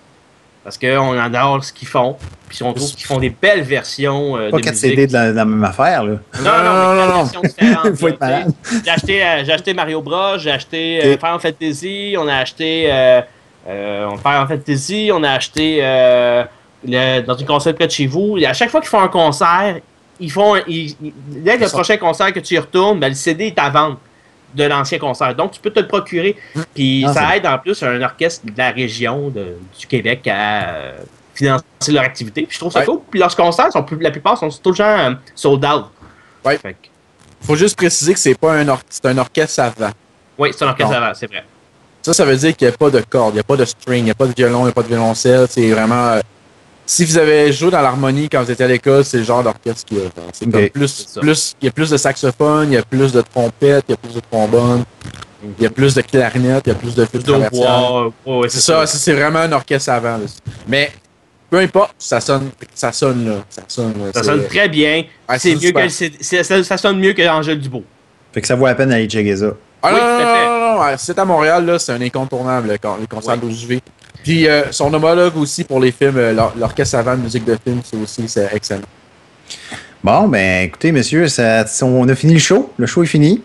B: Parce qu'on adore ce qu'ils font. Puis on trouve qu'ils font des belles versions euh,
A: Pas
B: de
A: 4
B: musique.
A: CD de la, de la même affaire, là.
B: Non, non, non,
C: non, non.
A: Faut être malade.
B: J'ai acheté, euh, j'ai acheté Mario Bros, j'ai acheté euh. Final Fantasy, on a acheté euh, euh, Final Fantasy, on a acheté euh, le- dans une console près de chez vous. Et à chaque fois qu'ils font un concert, ils font. Ils, ils- dès le prochain concert que tu y retournes, ben, le CD est à vendre de l'ancien concert. Donc, tu peux te le procurer. Puis,
A: Ah,
B: ça aide en plus un orchestre de la région de- du Québec à euh, financer leur activité. Puis, je trouve ça
C: Ouais.
B: cool. Puis, leurs concerts, sont la plupart sont tout le temps euh, sold out.
C: Ouais.
B: Fait que-
C: Faut juste préciser que c'est pas un, or- c'est un orchestre savant.
B: oui, c'est un orchestre avant, c'est vrai.
C: Ça, ça veut dire qu'il n'y a pas de cordes, il n'y a pas de string, il n'y a pas de violon, il n'y a pas de violoncelle. C'est vraiment. euh, si vous avez joué dans l'harmonie quand vous étiez à l'école, c'est le genre d'orchestre qu'il y a. C'est comme plus, plus. Il y a plus de saxophone, il y a plus de trompette, il y a plus de trombone, il y a plus de clarinette, il y a plus de flûte.
B: Ouais, ouais,
C: C'est ça, c'est c'est vraiment un orchestre savant. là. Mais peu importe, ça sonne, ça sonne là. Ça sonne. là,
B: Ça sonne très bien.
C: Ouais,
B: c'est mieux
C: super.
B: que ça, ça sonne mieux que Angèle Dubois.
A: Fait que ça vaut la peine d'aller checker ça.
C: Ah
B: Oui,
C: non, non, non, non, non, ouais, c'est à Montréal, là, c'est un incontournable, le con- les concerts
B: Oui.
C: d'OJV. Puis euh, son homologue aussi pour les films, euh, l'or- l'orchestre savant de musique de film, c'est aussi c'est excellent.
A: Bon, ben écoutez, messieurs, ça, on a fini le show. Le show est fini.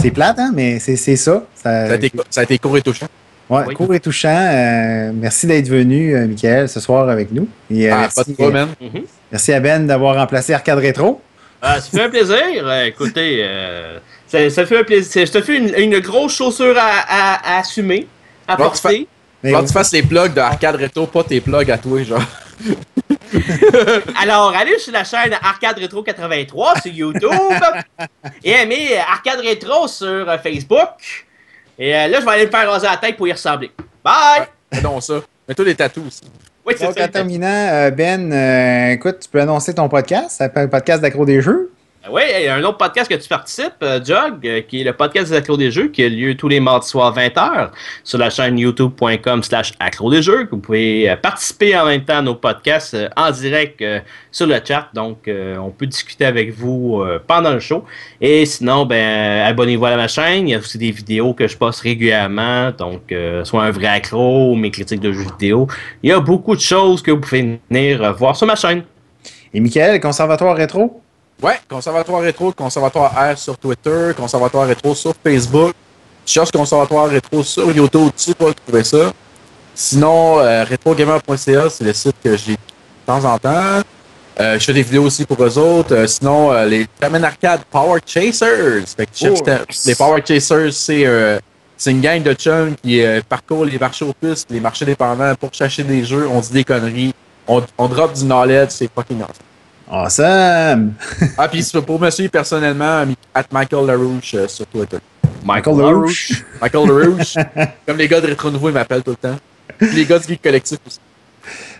A: C'est plate, hein, mais c'est c'est ça. Ça-
C: Ça a, été, ça a été court et touchant.
A: ouais,
B: Oui.
A: court et touchant. Euh, merci d'être venu, euh, Michael, ce soir avec nous. Et, euh,
C: Ah,
A: merci,
C: pas de problème.
B: Mhm.
A: merci à Ben d'avoir remplacé Arcade Rétro.
B: Ah, ça fait un plaisir. Écoutez, euh, ça, ça fait un plaisir. Ça fait une, une grosse chaussure à, à- à assumer, à
C: Bon, tu
B: porter.
A: Mais
C: Quand tu fasses les plugs de Arcade Retro, pas tes plugs à toi, genre.
B: Alors, allez sur la chaîne Arcade Retro 83 sur YouTube et aimez Arcade Retro sur euh, Facebook. Et euh, là, je vais aller me faire raser la tête pour y ressembler. Bye!
C: Fais donc ça. Mets-toi des tatous aussi.
B: Oui, c'est
A: Donc,
B: ça.
A: en terminant, euh, Ben, euh, écoute, tu peux annoncer ton podcast. Ça s'appelle le podcast d'Accro des Jeux.
B: Oui, il y a un autre podcast que tu participes, euh, Jog, euh, qui est le podcast des accros des jeux, qui a lieu tous les mardis soirs 20h sur la chaîne youtube.com slash accros des jeux. Vous pouvez euh, participer en même temps à nos podcasts euh, en direct euh, sur le chat. Donc, euh, on peut discuter avec vous euh, pendant le show. Et sinon, ben, abonnez-vous à ma chaîne. Il y a aussi des vidéos que je poste régulièrement. Donc, euh, soit un vrai accro, mes critiques de jeux vidéo. Il y a beaucoup de choses que vous pouvez venir euh, voir sur ma chaîne.
A: Et Michael, Conservatoire Rétro?
C: Ouais, Conservatoire Rétro, Conservatoire R sur Twitter, Conservatoire Rétro sur Facebook. Tu cherches Conservatoire Rétro sur YouTube, tu vas trouver ça. Sinon, euh, retrogamer.ca, c'est le site que j'ai de temps en temps. Euh, je fais des vidéos aussi pour eux autres. Euh, sinon, euh, les Termin Arcade Power Chasers. Fait que tu
A: Oh.
C: les Power Chasers, c'est euh, c'est une gang de chums qui euh, parcourt les marchés aux puces, les marchés dépendants pour chercher des jeux. On dit des conneries. On, on drop du knowledge, c'est fucking awesome.
A: Awesome!
C: Ah, puis pour me suivre personnellement, at Michael LaRouche euh, sur Twitter.
A: Michael LaRouche?
C: Michael LaRouche. comme les gars de Rétro Nouveau, ils m'appellent tout le temps. Puis les gars du Geek Collectif aussi.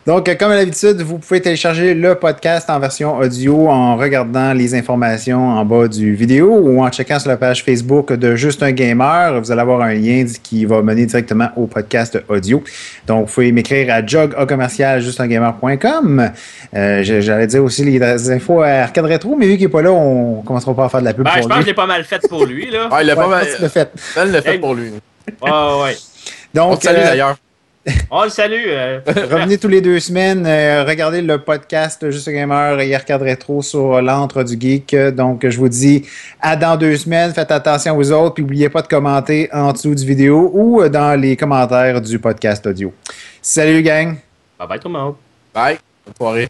A: Donc, comme à l'habitude, vous pouvez télécharger le podcast en version audio en regardant les informations en bas du vidéo ou en checkant sur la page Facebook de Juste un Gamer. Vous allez avoir un lien qui va mener directement au podcast audio. Donc, vous pouvez m'écrire à jogacommercial.justungamer.com. Euh, je- J'allais dire aussi les infos à Arcade Retro, mais vu qu'il n'est pas là, on commencera pas à faire de la pub
B: Ben, je pense que je l'ai pas mal fait pour lui, là.
C: Ah, il l'a
A: Ouais,
C: pas mal.
A: fait.
C: Ben le fait
B: Hey.
C: pour lui.
B: Ouais, ouais, ouais.
C: On
A: Donc,
C: te salue
A: euh,
C: d'ailleurs.
B: On le salue. euh,
A: Revenez tous les deux semaines, euh, regardez le podcast Juste Gamer et Arcade Rétro sur l'antre du geek. Donc, je vous dis à dans deux semaines. Faites attention aux autres. Puis, n'oubliez pas de commenter en dessous du vidéo ou dans les commentaires du podcast audio. Salut, gang!
B: Bye bye tout le monde.
C: Bye. Bonne soirée.